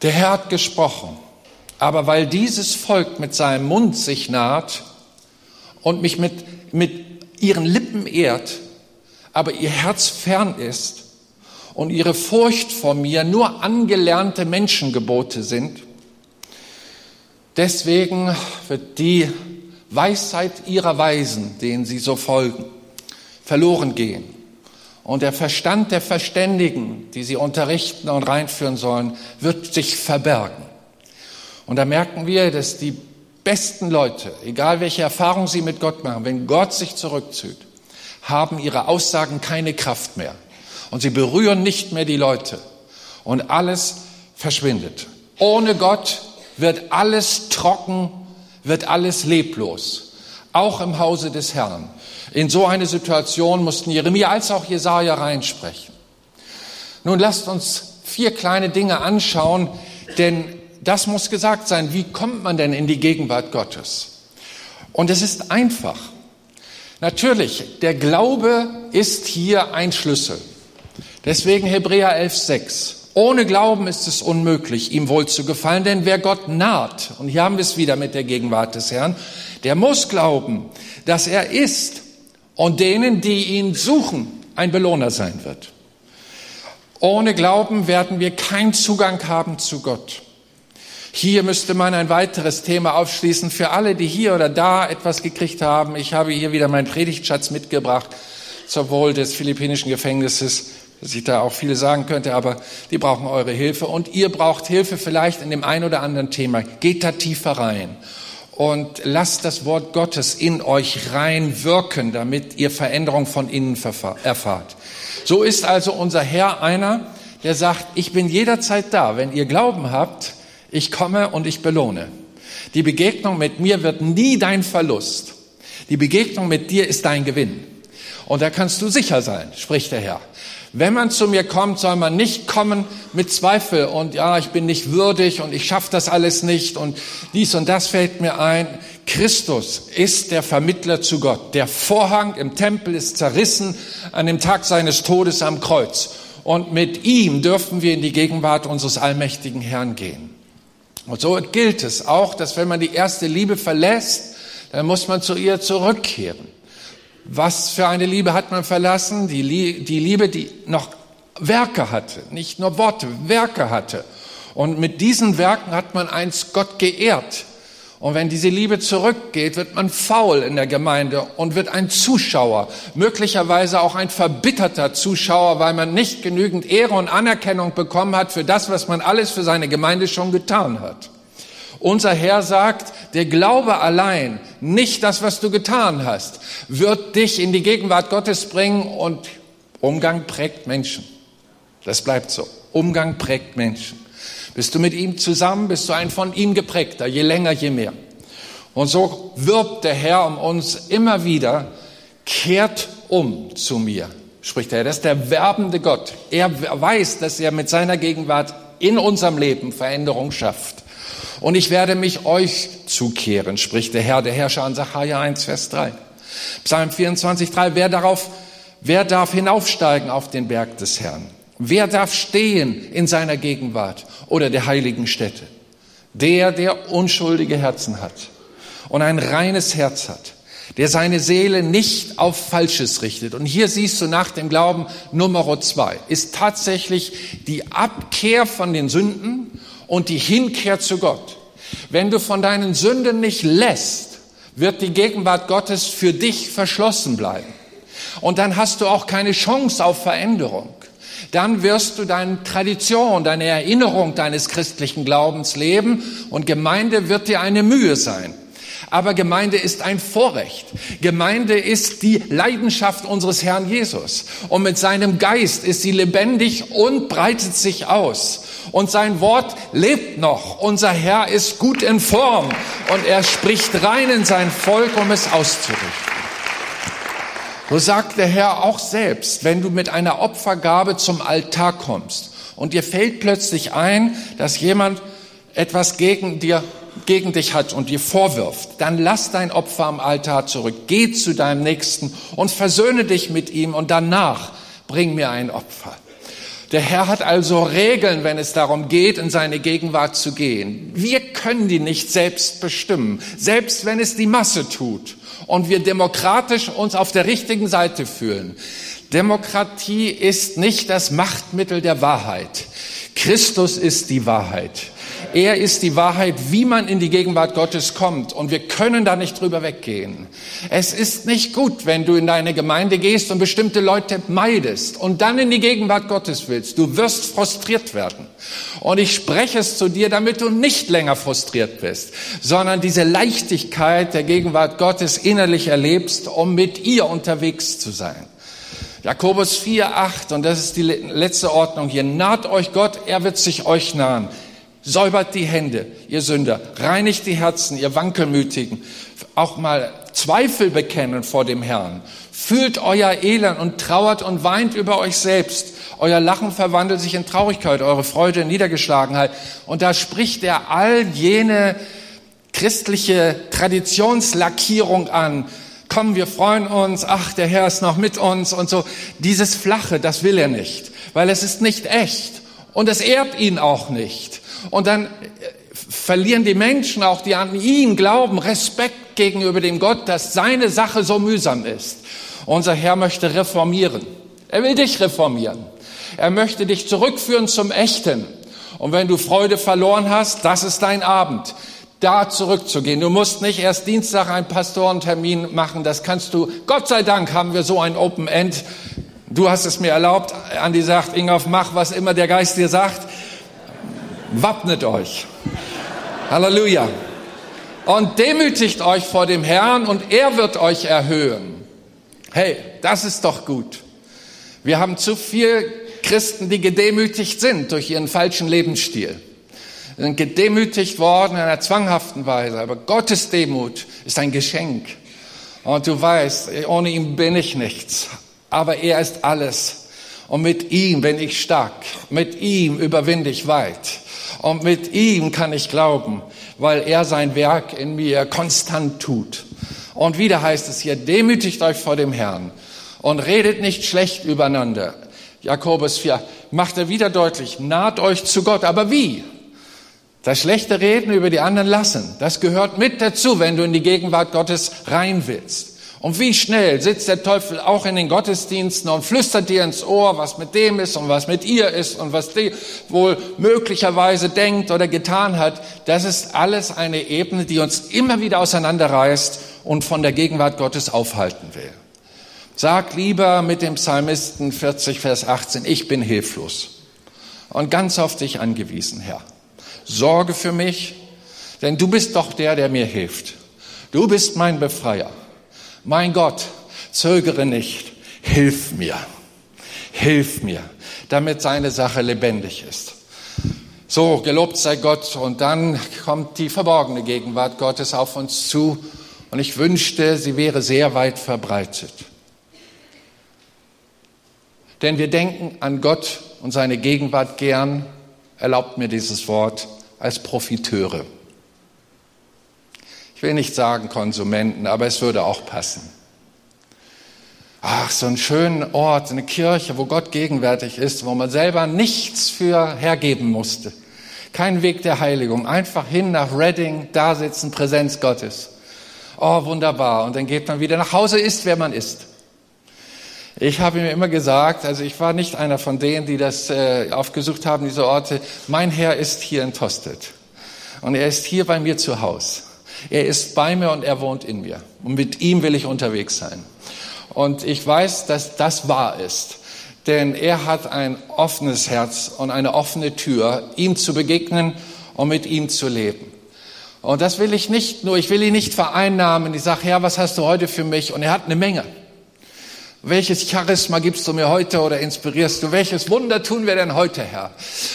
Der Herr hat gesprochen. Aber weil dieses Volk mit seinem Mund sich naht und mich mit, mit ihren Lippen ehrt, aber ihr Herz fern ist und ihre Furcht vor mir nur angelernte Menschengebote sind, deswegen wird die Weisheit ihrer Weisen, denen sie so folgen, verloren gehen. Und der Verstand der Verständigen, die sie unterrichten und reinführen sollen, wird sich verbergen. Und da merken wir, dass die besten Leute, egal welche Erfahrung sie mit Gott machen, wenn Gott sich zurückzieht, haben ihre Aussagen keine Kraft mehr. Und sie berühren nicht mehr die Leute. Und alles verschwindet. Ohne Gott wird alles trocken wird alles leblos, auch im Hause des Herrn. In so eine Situation mussten Jeremia als auch Jesaja reinsprechen. Nun lasst uns vier kleine Dinge anschauen, denn das muss gesagt sein. Wie kommt man denn in die Gegenwart Gottes? Und es ist einfach. Natürlich, der Glaube ist hier ein Schlüssel. Deswegen Hebräer 11,6. Ohne Glauben ist es unmöglich, ihm wohl zu gefallen, denn wer Gott naht, und hier haben wir es wieder mit der Gegenwart des Herrn, der muss glauben, dass er ist und denen, die ihn suchen, ein Belohner sein wird. Ohne Glauben werden wir keinen Zugang haben zu Gott. Hier müsste man ein weiteres Thema aufschließen für alle, die hier oder da etwas gekriegt haben. Ich habe hier wieder meinen Predigtschatz mitgebracht zur Wohl des philippinischen Gefängnisses dass ich da auch viele sagen könnte, aber die brauchen eure Hilfe und ihr braucht Hilfe vielleicht in dem ein oder anderen Thema. Geht da tiefer rein und lasst das Wort Gottes in euch rein wirken, damit ihr Veränderung von innen erfahrt. So ist also unser Herr einer, der sagt, ich bin jederzeit da. Wenn ihr Glauben habt, ich komme und ich belohne. Die Begegnung mit mir wird nie dein Verlust. Die Begegnung mit dir ist dein Gewinn. Und da kannst du sicher sein, spricht der Herr. Wenn man zu mir kommt, soll man nicht kommen mit Zweifel und ja, ich bin nicht würdig und ich schaffe das alles nicht und dies und das fällt mir ein. Christus ist der Vermittler zu Gott. Der Vorhang im Tempel ist zerrissen an dem Tag seines Todes am Kreuz. Und mit ihm dürfen wir in die Gegenwart unseres allmächtigen Herrn gehen. Und so gilt es auch, dass wenn man die erste Liebe verlässt, dann muss man zu ihr zurückkehren. Was für eine Liebe hat man verlassen? Die, Liebe, die noch Werke hatte, nicht nur Worte, Werke hatte. Und mit diesen Werken hat man einst Gott geehrt. Und wenn diese Liebe zurückgeht, wird man faul in der Gemeinde und wird ein Zuschauer, möglicherweise auch ein verbitterter Zuschauer, weil man nicht genügend Ehre und Anerkennung bekommen hat für das, was man alles für seine Gemeinde schon getan hat. Unser Herr sagt, der Glaube allein, nicht das, was du getan hast, wird dich in die Gegenwart Gottes bringen und Umgang prägt Menschen. Das bleibt so. Umgang prägt Menschen. Bist du mit ihm zusammen, bist du ein von ihm geprägter, je länger, je mehr. Und so wirbt der Herr um uns immer wieder, kehrt um zu mir. spricht Herr. Das ist der werbende Gott. Er weiß, dass er mit seiner Gegenwart in unserem Leben Veränderung schafft. Und ich werde mich euch zukehren, spricht der Herr, der Herrscher an Sacharja 1, Vers 3. Psalm 24, 3. Wer darauf, wer darf hinaufsteigen auf den Berg des Herrn? Wer darf stehen in seiner Gegenwart oder der heiligen Stätte? Der, der unschuldige Herzen hat und ein reines Herz hat, der seine Seele nicht auf Falsches richtet. Und hier siehst du nach dem Glauben Nummer zwei, ist tatsächlich die Abkehr von den Sünden und die Hinkehr zu Gott. Wenn du von deinen Sünden nicht lässt, wird die Gegenwart Gottes für dich verschlossen bleiben. Und dann hast du auch keine Chance auf Veränderung dann wirst du deine Tradition, deine Erinnerung deines christlichen Glaubens leben und Gemeinde wird dir eine Mühe sein. Aber Gemeinde ist ein Vorrecht. Gemeinde ist die Leidenschaft unseres Herrn Jesus. Und mit seinem Geist ist sie lebendig und breitet sich aus. Und sein Wort lebt noch. Unser Herr ist gut in Form und er spricht rein in sein Volk, um es auszurichten. So sagt der Herr auch selbst, wenn du mit einer Opfergabe zum Altar kommst und dir fällt plötzlich ein, dass jemand etwas gegen dir gegen dich hat und dir vorwirft, dann lass dein Opfer am Altar zurück. Geh zu deinem Nächsten und versöhne dich mit ihm und danach bring mir ein Opfer. Der Herr hat also Regeln, wenn es darum geht, in seine Gegenwart zu gehen. Wir können die nicht selbst bestimmen, selbst wenn es die Masse tut und wir demokratisch uns auf der richtigen Seite fühlen. Demokratie ist nicht das Machtmittel der Wahrheit. Christus ist die Wahrheit. Er ist die Wahrheit, wie man in die Gegenwart Gottes kommt. Und wir können da nicht drüber weggehen. Es ist nicht gut, wenn du in deine Gemeinde gehst und bestimmte Leute meidest und dann in die Gegenwart Gottes willst. Du wirst frustriert werden. Und ich spreche es zu dir, damit du nicht länger frustriert bist, sondern diese Leichtigkeit der Gegenwart Gottes innerlich erlebst, um mit ihr unterwegs zu sein. Jakobus 4, 8, und das ist die letzte Ordnung hier. Naht euch Gott, er wird sich euch nahen. Säubert die Hände, ihr Sünder. Reinigt die Herzen, ihr Wankelmütigen. Auch mal Zweifel bekennen vor dem Herrn. Fühlt euer Elend und trauert und weint über euch selbst. Euer Lachen verwandelt sich in Traurigkeit, eure Freude in Niedergeschlagenheit. Und da spricht er all jene christliche Traditionslackierung an. Komm, wir freuen uns. Ach, der Herr ist noch mit uns und so. Dieses Flache, das will er nicht, weil es ist nicht echt. Und es ehrt ihn auch nicht. Und dann äh, verlieren die Menschen, auch die an ihn glauben, Respekt gegenüber dem Gott, dass seine Sache so mühsam ist. Unser Herr möchte reformieren. Er will dich reformieren. Er möchte dich zurückführen zum Echten. Und wenn du Freude verloren hast, das ist dein Abend, da zurückzugehen. Du musst nicht erst Dienstag einen Pastorentermin machen. Das kannst du. Gott sei Dank haben wir so ein Open End. Du hast es mir erlaubt. Andi sagt, Ingolf, mach, was immer der Geist dir sagt. Wappnet euch. Halleluja. Und demütigt euch vor dem Herrn und er wird euch erhöhen. Hey, das ist doch gut. Wir haben zu viel Christen, die gedemütigt sind durch ihren falschen Lebensstil. Sie sind gedemütigt worden in einer zwanghaften Weise. Aber Gottes Demut ist ein Geschenk. Und du weißt, ohne ihn bin ich nichts. Aber er ist alles. Und mit ihm bin ich stark. Mit ihm überwinde ich weit. Und mit ihm kann ich glauben, weil er sein Werk in mir konstant tut. Und wieder heißt es hier, demütigt euch vor dem Herrn und redet nicht schlecht übereinander. Jakobus 4 macht er wieder deutlich, naht euch zu Gott. Aber wie? Das schlechte Reden über die anderen lassen, das gehört mit dazu, wenn du in die Gegenwart Gottes rein willst. Und wie schnell sitzt der Teufel auch in den Gottesdiensten und flüstert dir ins Ohr, was mit dem ist und was mit ihr ist und was die wohl möglicherweise denkt oder getan hat. Das ist alles eine Ebene, die uns immer wieder auseinanderreißt und von der Gegenwart Gottes aufhalten will. Sag lieber mit dem Psalmisten 40, Vers 18, ich bin hilflos und ganz auf dich angewiesen, Herr. Sorge für mich, denn du bist doch der, der mir hilft. Du bist mein Befreier. Mein Gott, zögere nicht, hilf mir, hilf mir, damit seine Sache lebendig ist. So, gelobt sei Gott. Und dann kommt die verborgene Gegenwart Gottes auf uns zu. Und ich wünschte, sie wäre sehr weit verbreitet. Denn wir denken an Gott und seine Gegenwart gern, erlaubt mir dieses Wort, als Profiteure. Ich will nicht sagen Konsumenten, aber es würde auch passen. Ach, so einen schönen Ort, eine Kirche, wo Gott gegenwärtig ist, wo man selber nichts für hergeben musste. Kein Weg der Heiligung, einfach hin nach Reading, da sitzen, Präsenz Gottes. Oh, wunderbar. Und dann geht man wieder nach Hause, ist, wer man ist. Ich habe mir immer gesagt, also ich war nicht einer von denen, die das äh, aufgesucht haben, diese Orte. Mein Herr ist hier in Tosted. Und er ist hier bei mir zu Hause. Er ist bei mir und er wohnt in mir. Und mit ihm will ich unterwegs sein. Und ich weiß, dass das wahr ist. Denn er hat ein offenes Herz und eine offene Tür, ihm zu begegnen und mit ihm zu leben. Und das will ich nicht nur, ich will ihn nicht vereinnahmen. Ich sage, Herr, was hast du heute für mich? Und er hat eine Menge. Welches Charisma gibst du mir heute oder inspirierst du? Welches Wunder tun wir denn heute, Herr?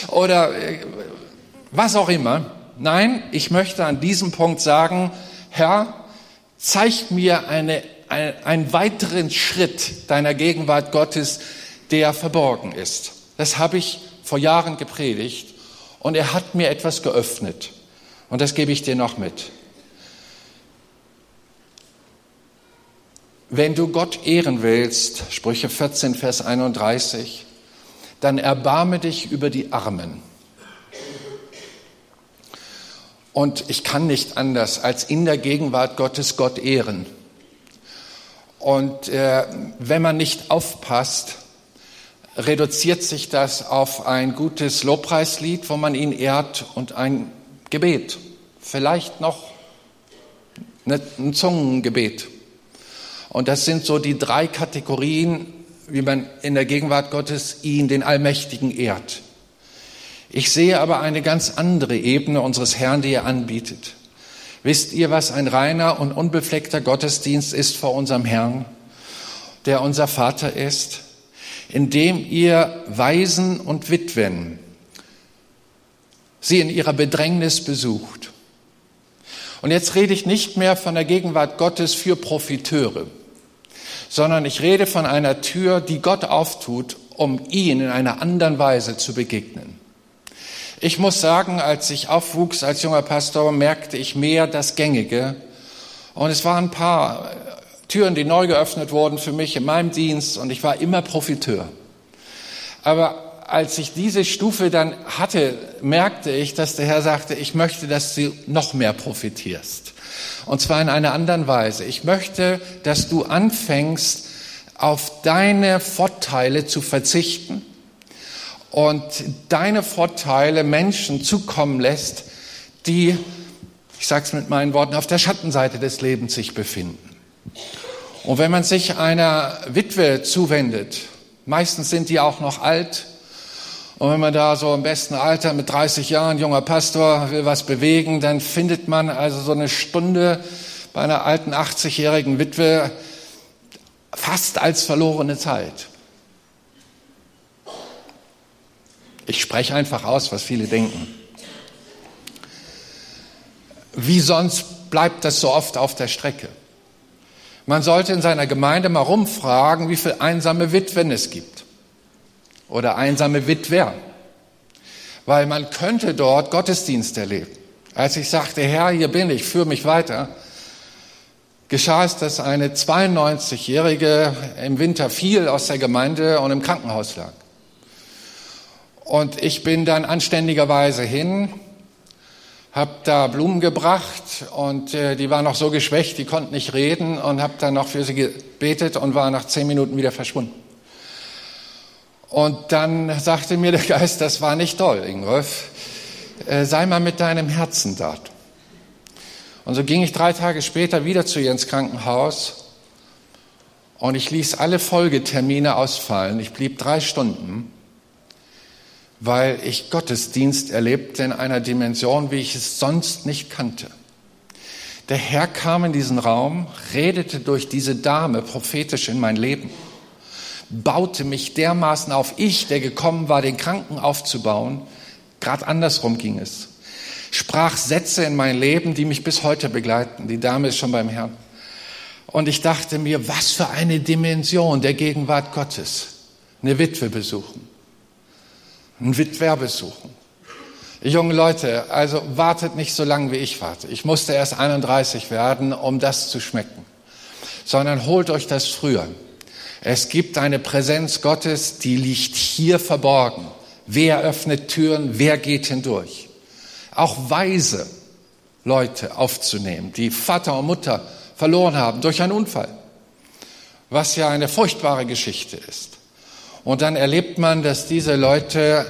Oder äh, was auch immer. Nein, ich möchte an diesem Punkt sagen, Herr, zeig mir eine, ein, einen weiteren Schritt deiner Gegenwart Gottes, der verborgen ist. Das habe ich vor Jahren gepredigt und er hat mir etwas geöffnet. Und das gebe ich dir noch mit. Wenn du Gott ehren willst, Sprüche 14, Vers 31, dann erbarme dich über die Armen. Und ich kann nicht anders, als in der Gegenwart Gottes Gott ehren. Und äh, wenn man nicht aufpasst, reduziert sich das auf ein gutes Lobpreislied, wo man ihn ehrt und ein Gebet. Vielleicht noch ein Zungengebet. Und das sind so die drei Kategorien, wie man in der Gegenwart Gottes ihn, den Allmächtigen, ehrt. Ich sehe aber eine ganz andere Ebene unseres Herrn, die er anbietet. Wisst ihr, was ein reiner und unbefleckter Gottesdienst ist vor unserem Herrn, der unser Vater ist? Indem ihr Waisen und Witwen sie in ihrer Bedrängnis besucht. Und jetzt rede ich nicht mehr von der Gegenwart Gottes für Profiteure sondern ich rede von einer Tür, die Gott auftut, um ihn in einer anderen Weise zu begegnen. Ich muss sagen, als ich aufwuchs als junger Pastor, merkte ich mehr das Gängige. Und es waren ein paar Türen, die neu geöffnet wurden für mich in meinem Dienst und ich war immer Profiteur. Aber als ich diese Stufe dann hatte, merkte ich, dass der Herr sagte, ich möchte, dass du noch mehr profitierst. Und zwar in einer anderen Weise. Ich möchte, dass du anfängst, auf deine Vorteile zu verzichten und deine Vorteile Menschen zukommen lässt, die, ich sage es mit meinen Worten, auf der Schattenseite des Lebens sich befinden. Und wenn man sich einer Witwe zuwendet, meistens sind die auch noch alt, und wenn man da so im besten Alter mit 30 Jahren, junger Pastor, will was bewegen, dann findet man also so eine Stunde bei einer alten 80-jährigen Witwe fast als verlorene Zeit. Ich spreche einfach aus, was viele denken. Wie sonst bleibt das so oft auf der Strecke? Man sollte in seiner Gemeinde mal rumfragen, wie viele einsame Witwen es gibt oder einsame Witwer, weil man könnte dort Gottesdienst erleben. Als ich sagte, Herr, hier bin ich, führe mich weiter, geschah es, dass eine 92-Jährige im Winter fiel aus der Gemeinde und im Krankenhaus lag. Und ich bin dann anständigerweise hin, habe da Blumen gebracht und äh, die war noch so geschwächt, die konnte nicht reden und habe dann noch für sie gebetet und war nach zehn Minuten wieder verschwunden. Und dann sagte mir der Geist, das war nicht toll, Ingolf. Äh, sei mal mit deinem Herzen dort. Und so ging ich drei Tage später wieder zu ihr ins Krankenhaus und ich ließ alle Folgetermine ausfallen. Ich blieb drei Stunden, weil ich Gottesdienst erlebte in einer Dimension, wie ich es sonst nicht kannte. Der Herr kam in diesen Raum, redete durch diese Dame prophetisch in mein Leben baute mich dermaßen auf. Ich, der gekommen war, den Kranken aufzubauen, gerade andersrum ging es. Sprach Sätze in mein Leben, die mich bis heute begleiten. Die Dame ist schon beim Herrn. Und ich dachte mir, was für eine Dimension der Gegenwart Gottes. eine Witwe besuchen, einen Witwer besuchen. Junge Leute, also wartet nicht so lange, wie ich warte. Ich musste erst 31 werden, um das zu schmecken. Sondern holt euch das früher. Es gibt eine Präsenz Gottes, die liegt hier verborgen. Wer öffnet Türen? Wer geht hindurch? Auch weise Leute aufzunehmen, die Vater und Mutter verloren haben durch einen Unfall, was ja eine furchtbare Geschichte ist. Und dann erlebt man, dass diese Leute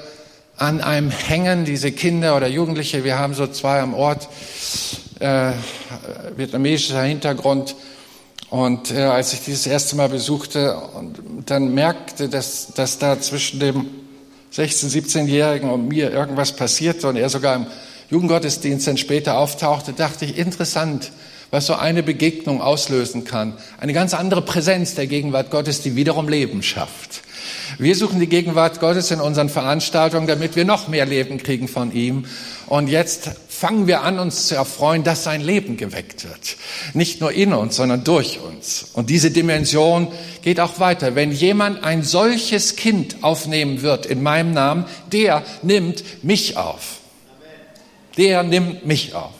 an einem hängen, diese Kinder oder Jugendliche. Wir haben so zwei am Ort, äh, vietnamesischer Hintergrund. Und äh, als ich dieses erste Mal besuchte und dann merkte, dass, dass da zwischen dem 16-, 17-Jährigen und mir irgendwas passierte und er sogar im Jugendgottesdienst dann später auftauchte, dachte ich, interessant, was so eine Begegnung auslösen kann. Eine ganz andere Präsenz der Gegenwart Gottes, die wiederum Leben schafft. Wir suchen die Gegenwart Gottes in unseren Veranstaltungen, damit wir noch mehr Leben kriegen von ihm. Und jetzt fangen wir an, uns zu erfreuen, dass sein Leben geweckt wird. Nicht nur in uns, sondern durch uns. Und diese Dimension geht auch weiter. Wenn jemand ein solches Kind aufnehmen wird in meinem Namen, der nimmt mich auf. Der nimmt mich auf.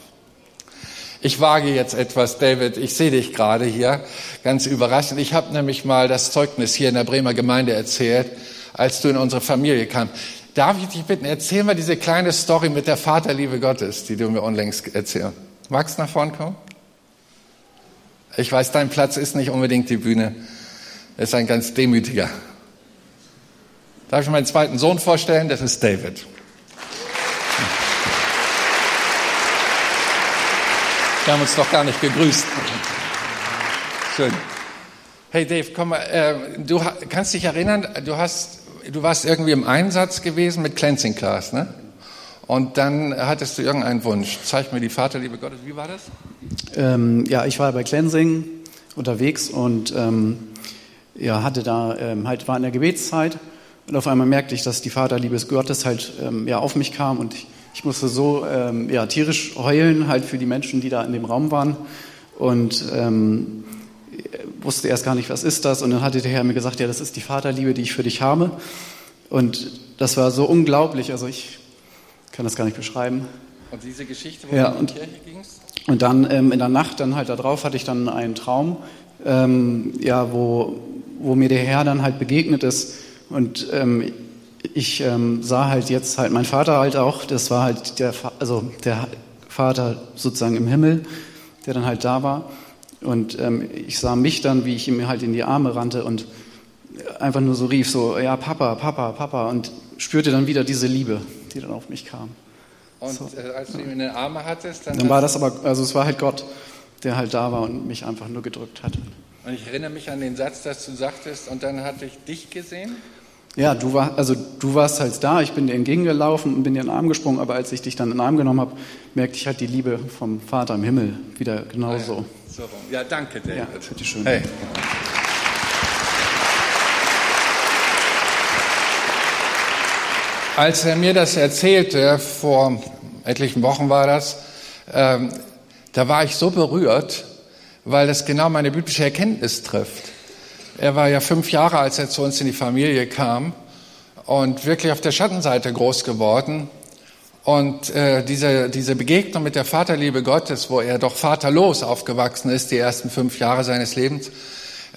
Ich wage jetzt etwas, David. Ich sehe dich gerade hier, ganz überraschend. Ich habe nämlich mal das Zeugnis hier in der Bremer Gemeinde erzählt, als du in unsere Familie kamst. Darf ich dich bitten, erzähl mal diese kleine Story mit der Vaterliebe Gottes, die du mir unlängst erzählst. Magst du nach vorn kommen? Ich weiß, dein Platz ist nicht unbedingt die Bühne. Es ist ein ganz demütiger. Darf ich meinen zweiten Sohn vorstellen? Das ist David. Wir haben uns doch gar nicht gegrüßt. Schön. Hey Dave, komm mal, äh, du kannst dich erinnern, du hast, du warst irgendwie im Einsatz gewesen mit Cleansing Class, ne? Und dann hattest du irgendeinen Wunsch. Zeig mir die Vaterliebe Gottes. Wie war das? Ähm, ja, ich war bei Cleansing unterwegs und ähm, ja, hatte da ähm, halt war in der Gebetszeit und auf einmal merkte ich, dass die Vaterliebe Gottes halt ähm, ja auf mich kam und ich ich musste so ähm, ja, tierisch heulen, halt für die Menschen, die da in dem Raum waren. Und ähm, wusste erst gar nicht, was ist das. Und dann hatte der Herr mir gesagt, ja, das ist die Vaterliebe, die ich für dich habe. Und das war so unglaublich. Also ich kann das gar nicht beschreiben. Und diese Geschichte, wo ja, du in die Kirche gingst? Und dann ähm, in der Nacht, dann halt darauf, hatte ich dann einen Traum, ähm, ja, wo, wo mir der Herr dann halt begegnet ist. Und ähm, ich ähm, sah halt jetzt halt mein Vater halt auch, das war halt der, also der Vater sozusagen im Himmel, der dann halt da war. Und ähm, ich sah mich dann, wie ich ihm halt in die Arme rannte und einfach nur so rief, so, ja, Papa, Papa, Papa, und spürte dann wieder diese Liebe, die dann auf mich kam. Und so. Äh, als du ihn in den Armen hattest, dann. Dann war das aber, also es war halt Gott, der halt da war und mich einfach nur gedrückt hat. Und ich erinnere mich an den Satz, dass du sagtest, und dann hatte ich dich gesehen. Ja, du, war, also du warst halt da, ich bin dir entgegengelaufen und bin dir in den Arm gesprungen, aber als ich dich dann in den Arm genommen habe, merkte ich halt die Liebe vom Vater im Himmel wieder genauso. Ah, ja. Ja, danke, David. Ja, bitteschön. Hey. Als er mir das erzählte, vor etlichen Wochen war das, ähm, da war ich so berührt, weil das genau meine biblische Erkenntnis trifft. Er war ja fünf Jahre, als er zu uns in die Familie kam und wirklich auf der Schattenseite groß geworden. Und äh, diese, diese Begegnung mit der Vaterliebe Gottes, wo er doch vaterlos aufgewachsen ist, die ersten fünf Jahre seines Lebens,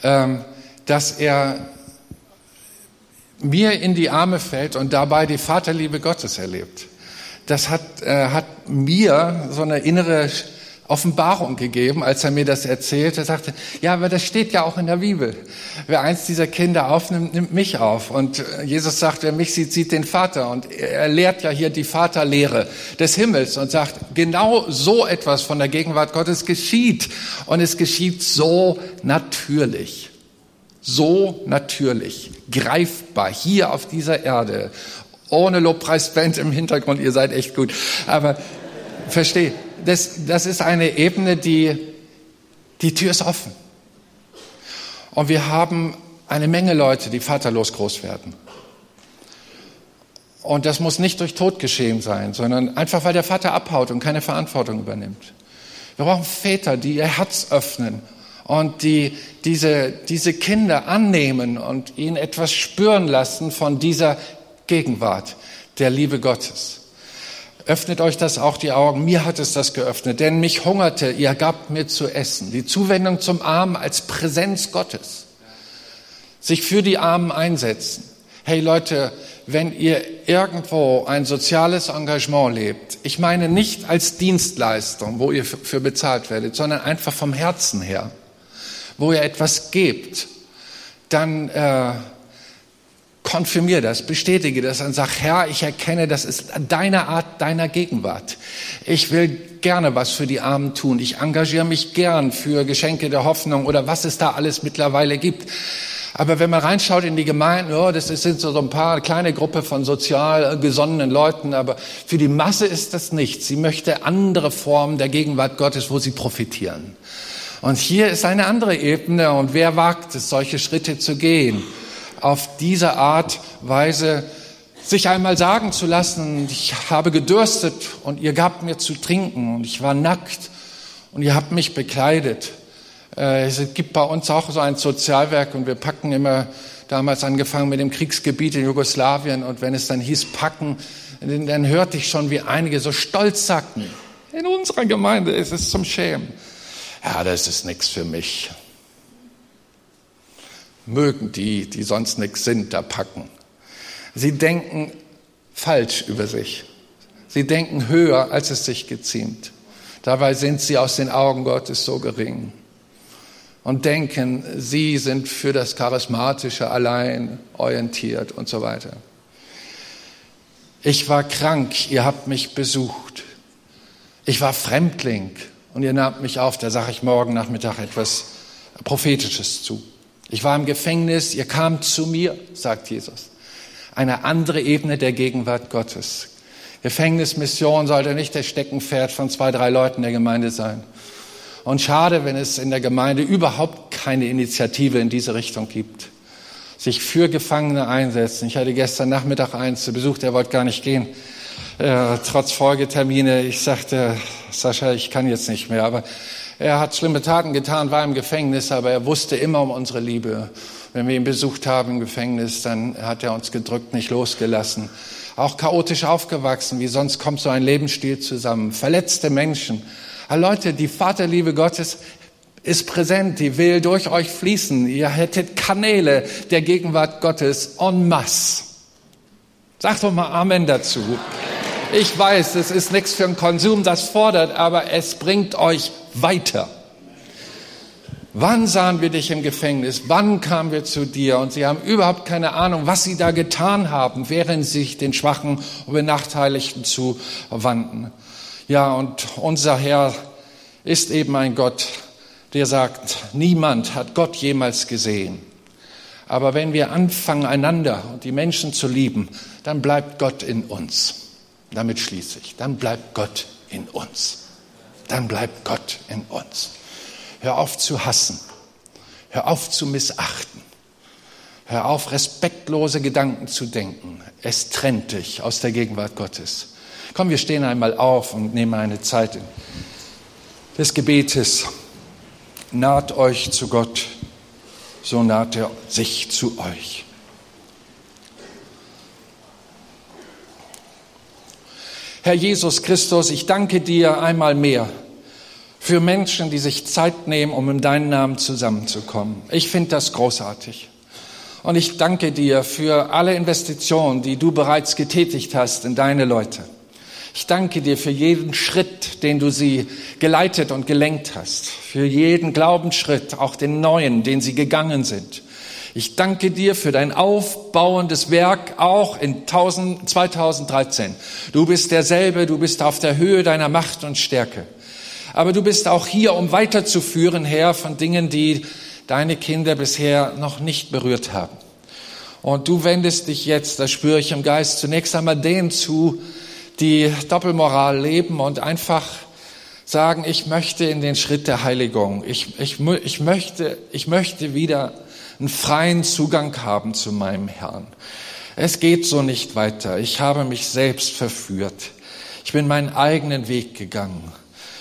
ähm, dass er mir in die Arme fällt und dabei die Vaterliebe Gottes erlebt. Das hat, äh, hat mir so eine innere Offenbarung gegeben, als er mir das erzählte. Er sagte, ja, aber das steht ja auch in der Bibel. Wer eins dieser Kinder aufnimmt, nimmt mich auf. Und äh, Jesus sagt, wer mich sieht, sieht den Vater. Und er lehrt ja hier die Vaterlehre des Himmels und sagt, genau so etwas von der Gegenwart Gottes geschieht. Und es geschieht so natürlich. So natürlich. Greifbar. Hier auf dieser Erde. Ohne Lobpreisband im Hintergrund. Ihr seid echt gut. Aber verstehe das, das ist eine Ebene, die, die Tür ist offen. Und wir haben eine Menge Leute, die vaterlos groß werden. Und das muss nicht durch Tod geschehen sein, sondern einfach, weil der Vater abhaut und keine Verantwortung übernimmt. Wir brauchen Väter, die ihr Herz öffnen und die diese, diese Kinder annehmen und ihnen etwas spüren lassen von dieser Gegenwart der Liebe Gottes. Öffnet euch das auch die Augen. Mir hat es das geöffnet, denn mich hungerte, ihr gabt mir zu essen. Die Zuwendung zum Armen als Präsenz Gottes. Sich für die Armen einsetzen. Hey Leute, wenn ihr irgendwo ein soziales Engagement lebt, ich meine nicht als Dienstleistung, wo ihr für bezahlt werdet, sondern einfach vom Herzen her, wo ihr etwas gebt, dann äh, konfirmiere das, bestätige das und sag, Herr, ich erkenne, das ist deine Art, deiner Gegenwart. Ich will gerne was für die Armen tun. Ich engagiere mich gern für Geschenke der Hoffnung oder was es da alles mittlerweile gibt. Aber wenn man reinschaut in die Gemeinden, oh, das sind so ein paar kleine Gruppe von sozial gesonnenen Leuten, aber für die Masse ist das nichts. Sie möchte andere Formen der Gegenwart Gottes, wo sie profitieren. Und hier ist eine andere Ebene und wer wagt es, solche Schritte zu gehen? Auf diese Art Weise sich einmal sagen zu lassen, ich habe gedürstet und ihr gabt mir zu trinken und ich war nackt und ihr habt mich bekleidet. Äh, es gibt bei uns auch so ein Sozialwerk und wir packen immer, damals angefangen mit dem Kriegsgebiet in Jugoslawien und wenn es dann hieß packen, dann hörte ich schon, wie einige so stolz sagten, in unserer Gemeinde ist es zum Schämen. Ja, das ist nichts für mich mögen die, die sonst nichts sind, da packen. Sie denken falsch über sich. Sie denken höher, als es sich geziemt. Dabei sind sie aus den Augen Gottes so gering und denken, sie sind für das Charismatische allein orientiert und so weiter. Ich war krank, ihr habt mich besucht. Ich war Fremdling und ihr nahmt mich auf. Da sage ich morgen Nachmittag etwas Prophetisches zu. Ich war im Gefängnis, ihr kamt zu mir, sagt Jesus. Eine andere Ebene der Gegenwart Gottes. Gefängnismission sollte nicht das Steckenpferd von zwei, drei Leuten der Gemeinde sein. Und schade, wenn es in der Gemeinde überhaupt keine Initiative in diese Richtung gibt. Sich für Gefangene einsetzen. Ich hatte gestern Nachmittag eins zu Besuch, der wollte gar nicht gehen. Äh, trotz Folgetermine. Ich sagte, Sascha, ich kann jetzt nicht mehr. Aber er hat schlimme Taten getan, war im Gefängnis, aber er wusste immer um unsere Liebe. Wenn wir ihn besucht haben im Gefängnis, dann hat er uns gedrückt, nicht losgelassen. Auch chaotisch aufgewachsen, wie sonst kommt so ein Lebensstil zusammen. Verletzte Menschen. Aber Leute, die Vaterliebe Gottes ist präsent, die will durch euch fließen. Ihr hättet Kanäle der Gegenwart Gottes en masse. Sagt doch mal Amen dazu. Ich weiß, es ist nichts für den Konsum, das fordert, aber es bringt euch weiter. Wann sahen wir dich im Gefängnis? Wann kamen wir zu dir? Und sie haben überhaupt keine Ahnung, was sie da getan haben, während sie sich den Schwachen und Benachteiligten zuwandten. Ja, und unser Herr ist eben ein Gott, der sagt, niemand hat Gott jemals gesehen. Aber wenn wir anfangen, einander und die Menschen zu lieben, dann bleibt Gott in uns. Damit schließe ich. Dann bleibt Gott in uns. Dann bleibt Gott in uns. Hör auf zu hassen. Hör auf zu missachten. Hör auf, respektlose Gedanken zu denken. Es trennt dich aus der Gegenwart Gottes. Komm, wir stehen einmal auf und nehmen eine Zeit des Gebetes. Naht euch zu Gott, so naht er sich zu euch. Herr Jesus Christus, ich danke dir einmal mehr für Menschen, die sich Zeit nehmen, um in deinen Namen zusammenzukommen. Ich finde das großartig. Und ich danke dir für alle Investitionen, die du bereits getätigt hast in deine Leute. Ich danke dir für jeden Schritt, den du sie geleitet und gelenkt hast, für jeden Glaubensschritt, auch den neuen, den sie gegangen sind. Ich danke dir für dein aufbauendes Werk auch in 2013. Du bist derselbe, du bist auf der Höhe deiner Macht und Stärke. Aber du bist auch hier, um weiterzuführen, Herr, von Dingen, die deine Kinder bisher noch nicht berührt haben. Und du wendest dich jetzt, das spüre ich im Geist, zunächst einmal denen zu, die Doppelmoral leben und einfach sagen, ich möchte in den Schritt der Heiligung. Ich, ich, ich, möchte, ich möchte wieder einen freien Zugang haben zu meinem Herrn. Es geht so nicht weiter. Ich habe mich selbst verführt. Ich bin meinen eigenen Weg gegangen.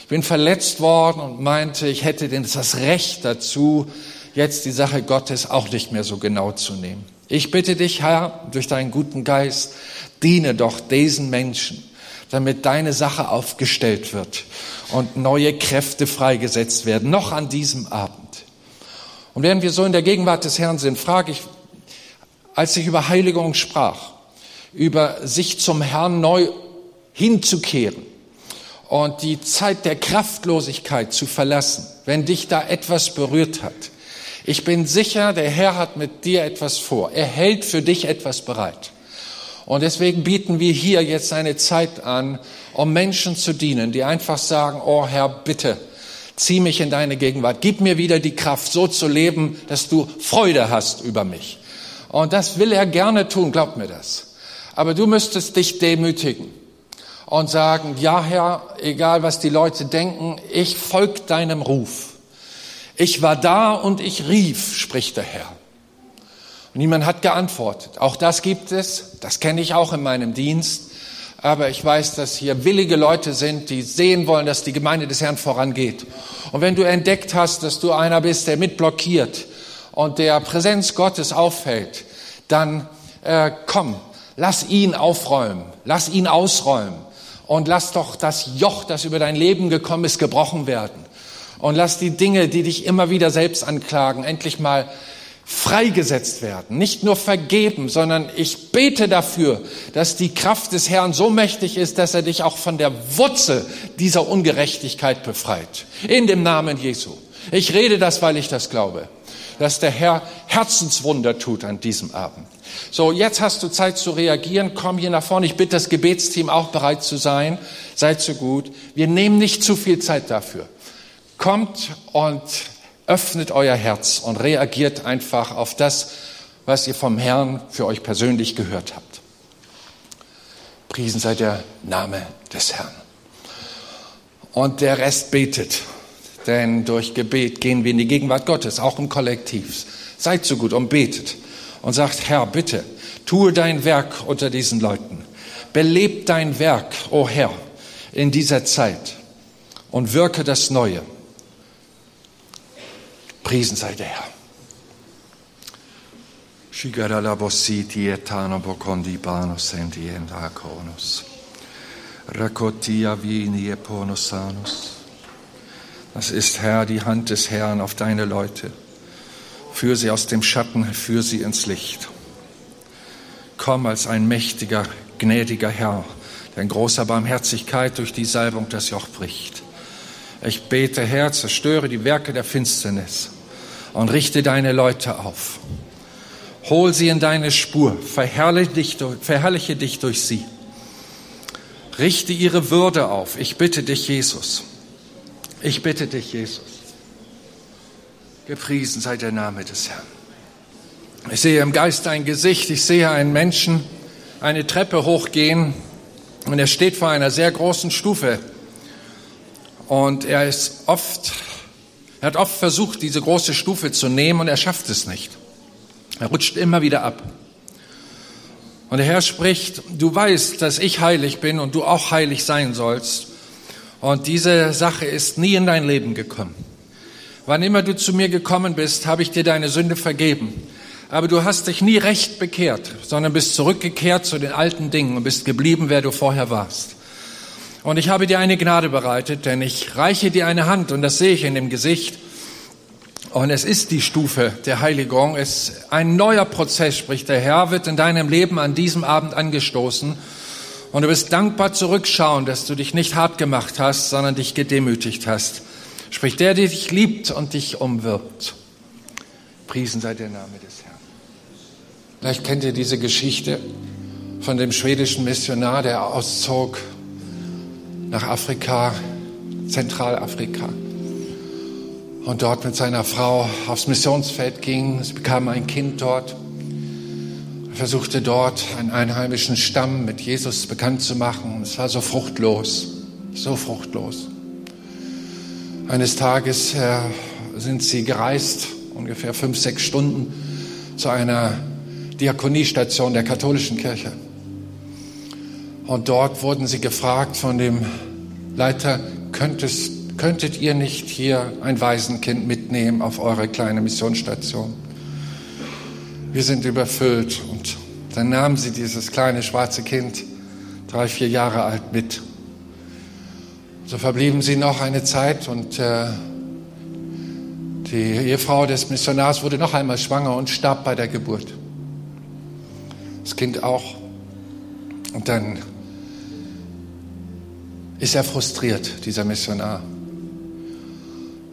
Ich bin verletzt worden und meinte, ich hätte das Recht dazu, jetzt die Sache Gottes auch nicht mehr so genau zu nehmen. Ich bitte dich, Herr, durch deinen guten Geist, diene doch diesen Menschen, damit deine Sache aufgestellt wird und neue Kräfte freigesetzt werden, noch an diesem Abend. Und während wir so in der Gegenwart des Herrn sind, frage ich, als ich über Heiligung sprach, über sich zum Herrn neu hinzukehren und die Zeit der Kraftlosigkeit zu verlassen, wenn dich da etwas berührt hat, ich bin sicher, der Herr hat mit dir etwas vor. Er hält für dich etwas bereit. Und deswegen bieten wir hier jetzt eine Zeit an, um Menschen zu dienen, die einfach sagen, oh Herr, bitte, zieh mich in deine Gegenwart. Gib mir wieder die Kraft, so zu leben, dass du Freude hast über mich. Und das will er gerne tun, glaub mir das. Aber du müsstest dich demütigen und sagen, ja Herr, egal was die Leute denken, ich folge deinem Ruf. Ich war da und ich rief, spricht der Herr. Niemand hat geantwortet. Auch das gibt es, das kenne ich auch in meinem Dienst. Aber ich weiß, dass hier willige Leute sind, die sehen wollen, dass die Gemeinde des Herrn vorangeht. Und wenn du entdeckt hast, dass du einer bist, der mitblockiert und der Präsenz Gottes auffällt, dann äh, komm, lass ihn aufräumen, lass ihn ausräumen und lass doch das Joch, das über dein Leben gekommen ist, gebrochen werden. Und lass die Dinge, die dich immer wieder selbst anklagen, endlich mal freigesetzt werden. Nicht nur vergeben, sondern ich bete dafür, dass die Kraft des Herrn so mächtig ist, dass er dich auch von der Wurzel dieser Ungerechtigkeit befreit. In dem Namen Jesu. Ich rede das, weil ich das glaube, dass der Herr Herzenswunder tut an diesem Abend. So, jetzt hast du Zeit zu reagieren. Komm hier nach vorne. Ich bitte das Gebetsteam auch bereit zu sein. Seid so gut. Wir nehmen nicht zu viel Zeit dafür. Kommt und öffnet euer Herz und reagiert einfach auf das, was ihr vom Herrn für euch persönlich gehört habt. Priesen sei der Name des Herrn. Und der Rest betet, denn durch Gebet gehen wir in die Gegenwart Gottes, auch im Kollektiv. Seid so gut und betet und sagt, Herr, bitte, tue dein Werk unter diesen Leuten. Beleb dein Werk, o oh Herr, in dieser Zeit und wirke das Neue. Priesen sei der Herr. Eponosanus. Das ist, Herr, die Hand des Herrn auf deine Leute. Führ sie aus dem Schatten, führ sie ins Licht. Komm als ein mächtiger, gnädiger Herr, der in großer Barmherzigkeit durch die Salbung das Joch bricht. Ich bete, Herr, zerstöre die Werke der Finsternis und richte deine Leute auf. Hol sie in deine Spur, verherrliche dich, verherrliche dich durch sie. Richte ihre Würde auf. Ich bitte dich, Jesus. Ich bitte dich, Jesus. Gepriesen sei der Name des Herrn. Ich sehe im Geist ein Gesicht, ich sehe einen Menschen eine Treppe hochgehen und er steht vor einer sehr großen Stufe und er ist oft, er hat oft versucht, diese große Stufe zu nehmen und er schafft es nicht. Er rutscht immer wieder ab. Und der Herr spricht, du weißt, dass ich heilig bin und du auch heilig sein sollst. Und diese Sache ist nie in dein Leben gekommen. Wann immer du zu mir gekommen bist, habe ich dir deine Sünde vergeben. Aber du hast dich nie recht bekehrt, sondern bist zurückgekehrt zu den alten Dingen und bist geblieben, wer du vorher warst. Und ich habe dir eine Gnade bereitet, denn ich reiche dir eine Hand und das sehe ich in dem Gesicht. Und es ist die Stufe der Heiligung. Es ist ein neuer Prozess, spricht der Herr, wird in deinem Leben an diesem Abend angestoßen. Und du wirst dankbar zurückschauen, dass du dich nicht hart gemacht hast, sondern dich gedemütigt hast. Spricht der, der dich liebt und dich umwirbt. Priesen sei der Name des Herrn. Vielleicht kennt ihr diese Geschichte von dem schwedischen Missionar, der auszog nach Afrika, Zentralafrika. Und dort mit seiner Frau aufs Missionsfeld ging. Sie bekam ein Kind dort. Er versuchte dort einen einheimischen Stamm mit Jesus bekannt zu machen. Es war so fruchtlos, so fruchtlos. Eines Tages äh, sind sie gereist, ungefähr fünf, sechs Stunden, zu einer Diakoniestation der katholischen Kirche. Und dort wurden sie gefragt von dem Leiter, könntest könntet ihr nicht hier ein Waisenkind mitnehmen auf eure kleine Missionsstation? Wir sind überfüllt. Und dann nahmen sie dieses kleine schwarze Kind, drei, vier Jahre alt, mit. So verblieben sie noch eine Zeit und äh, die Ehefrau des Missionars wurde noch einmal schwanger und starb bei der Geburt. Das Kind auch. Und dann ist er frustriert, dieser Missionar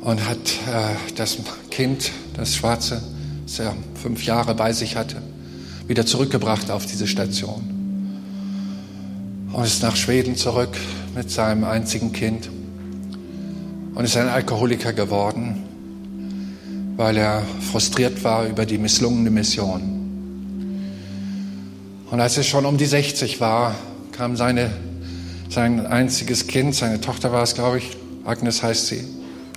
und hat äh, das Kind, das Schwarze, das er fünf Jahre bei sich hatte, wieder zurückgebracht auf diese Station. Und ist nach Schweden zurück mit seinem einzigen Kind und ist ein Alkoholiker geworden, weil er frustriert war über die misslungene Mission. Und als er schon um die 60 war, kam seine, sein einziges Kind, seine Tochter war es, glaube ich, Agnes heißt sie,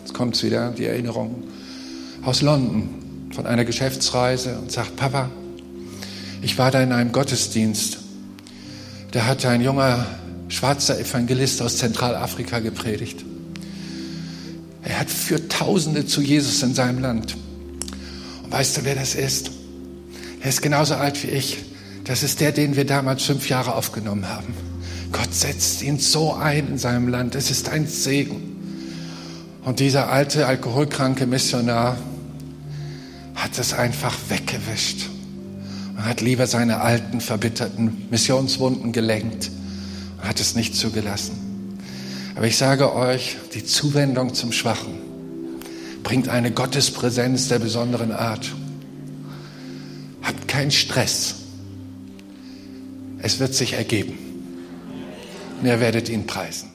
Jetzt kommt es wieder, die Erinnerung aus London von einer Geschäftsreise und sagt, Papa, ich war da in einem Gottesdienst. Da hat ein junger schwarzer Evangelist aus Zentralafrika gepredigt. Er hat für Tausende zu Jesus in seinem Land. Und weißt du, wer das ist? Er ist genauso alt wie ich. Das ist der, den wir damals fünf Jahre aufgenommen haben. Gott setzt ihn so ein in seinem Land. Es ist ein Segen. Und dieser alte alkoholkranke Missionar hat es einfach weggewischt und hat lieber seine alten, verbitterten Missionswunden gelenkt und hat es nicht zugelassen. Aber ich sage euch, die Zuwendung zum Schwachen bringt eine Gottespräsenz der besonderen Art. Habt keinen Stress. Es wird sich ergeben. Und ihr werdet ihn preisen.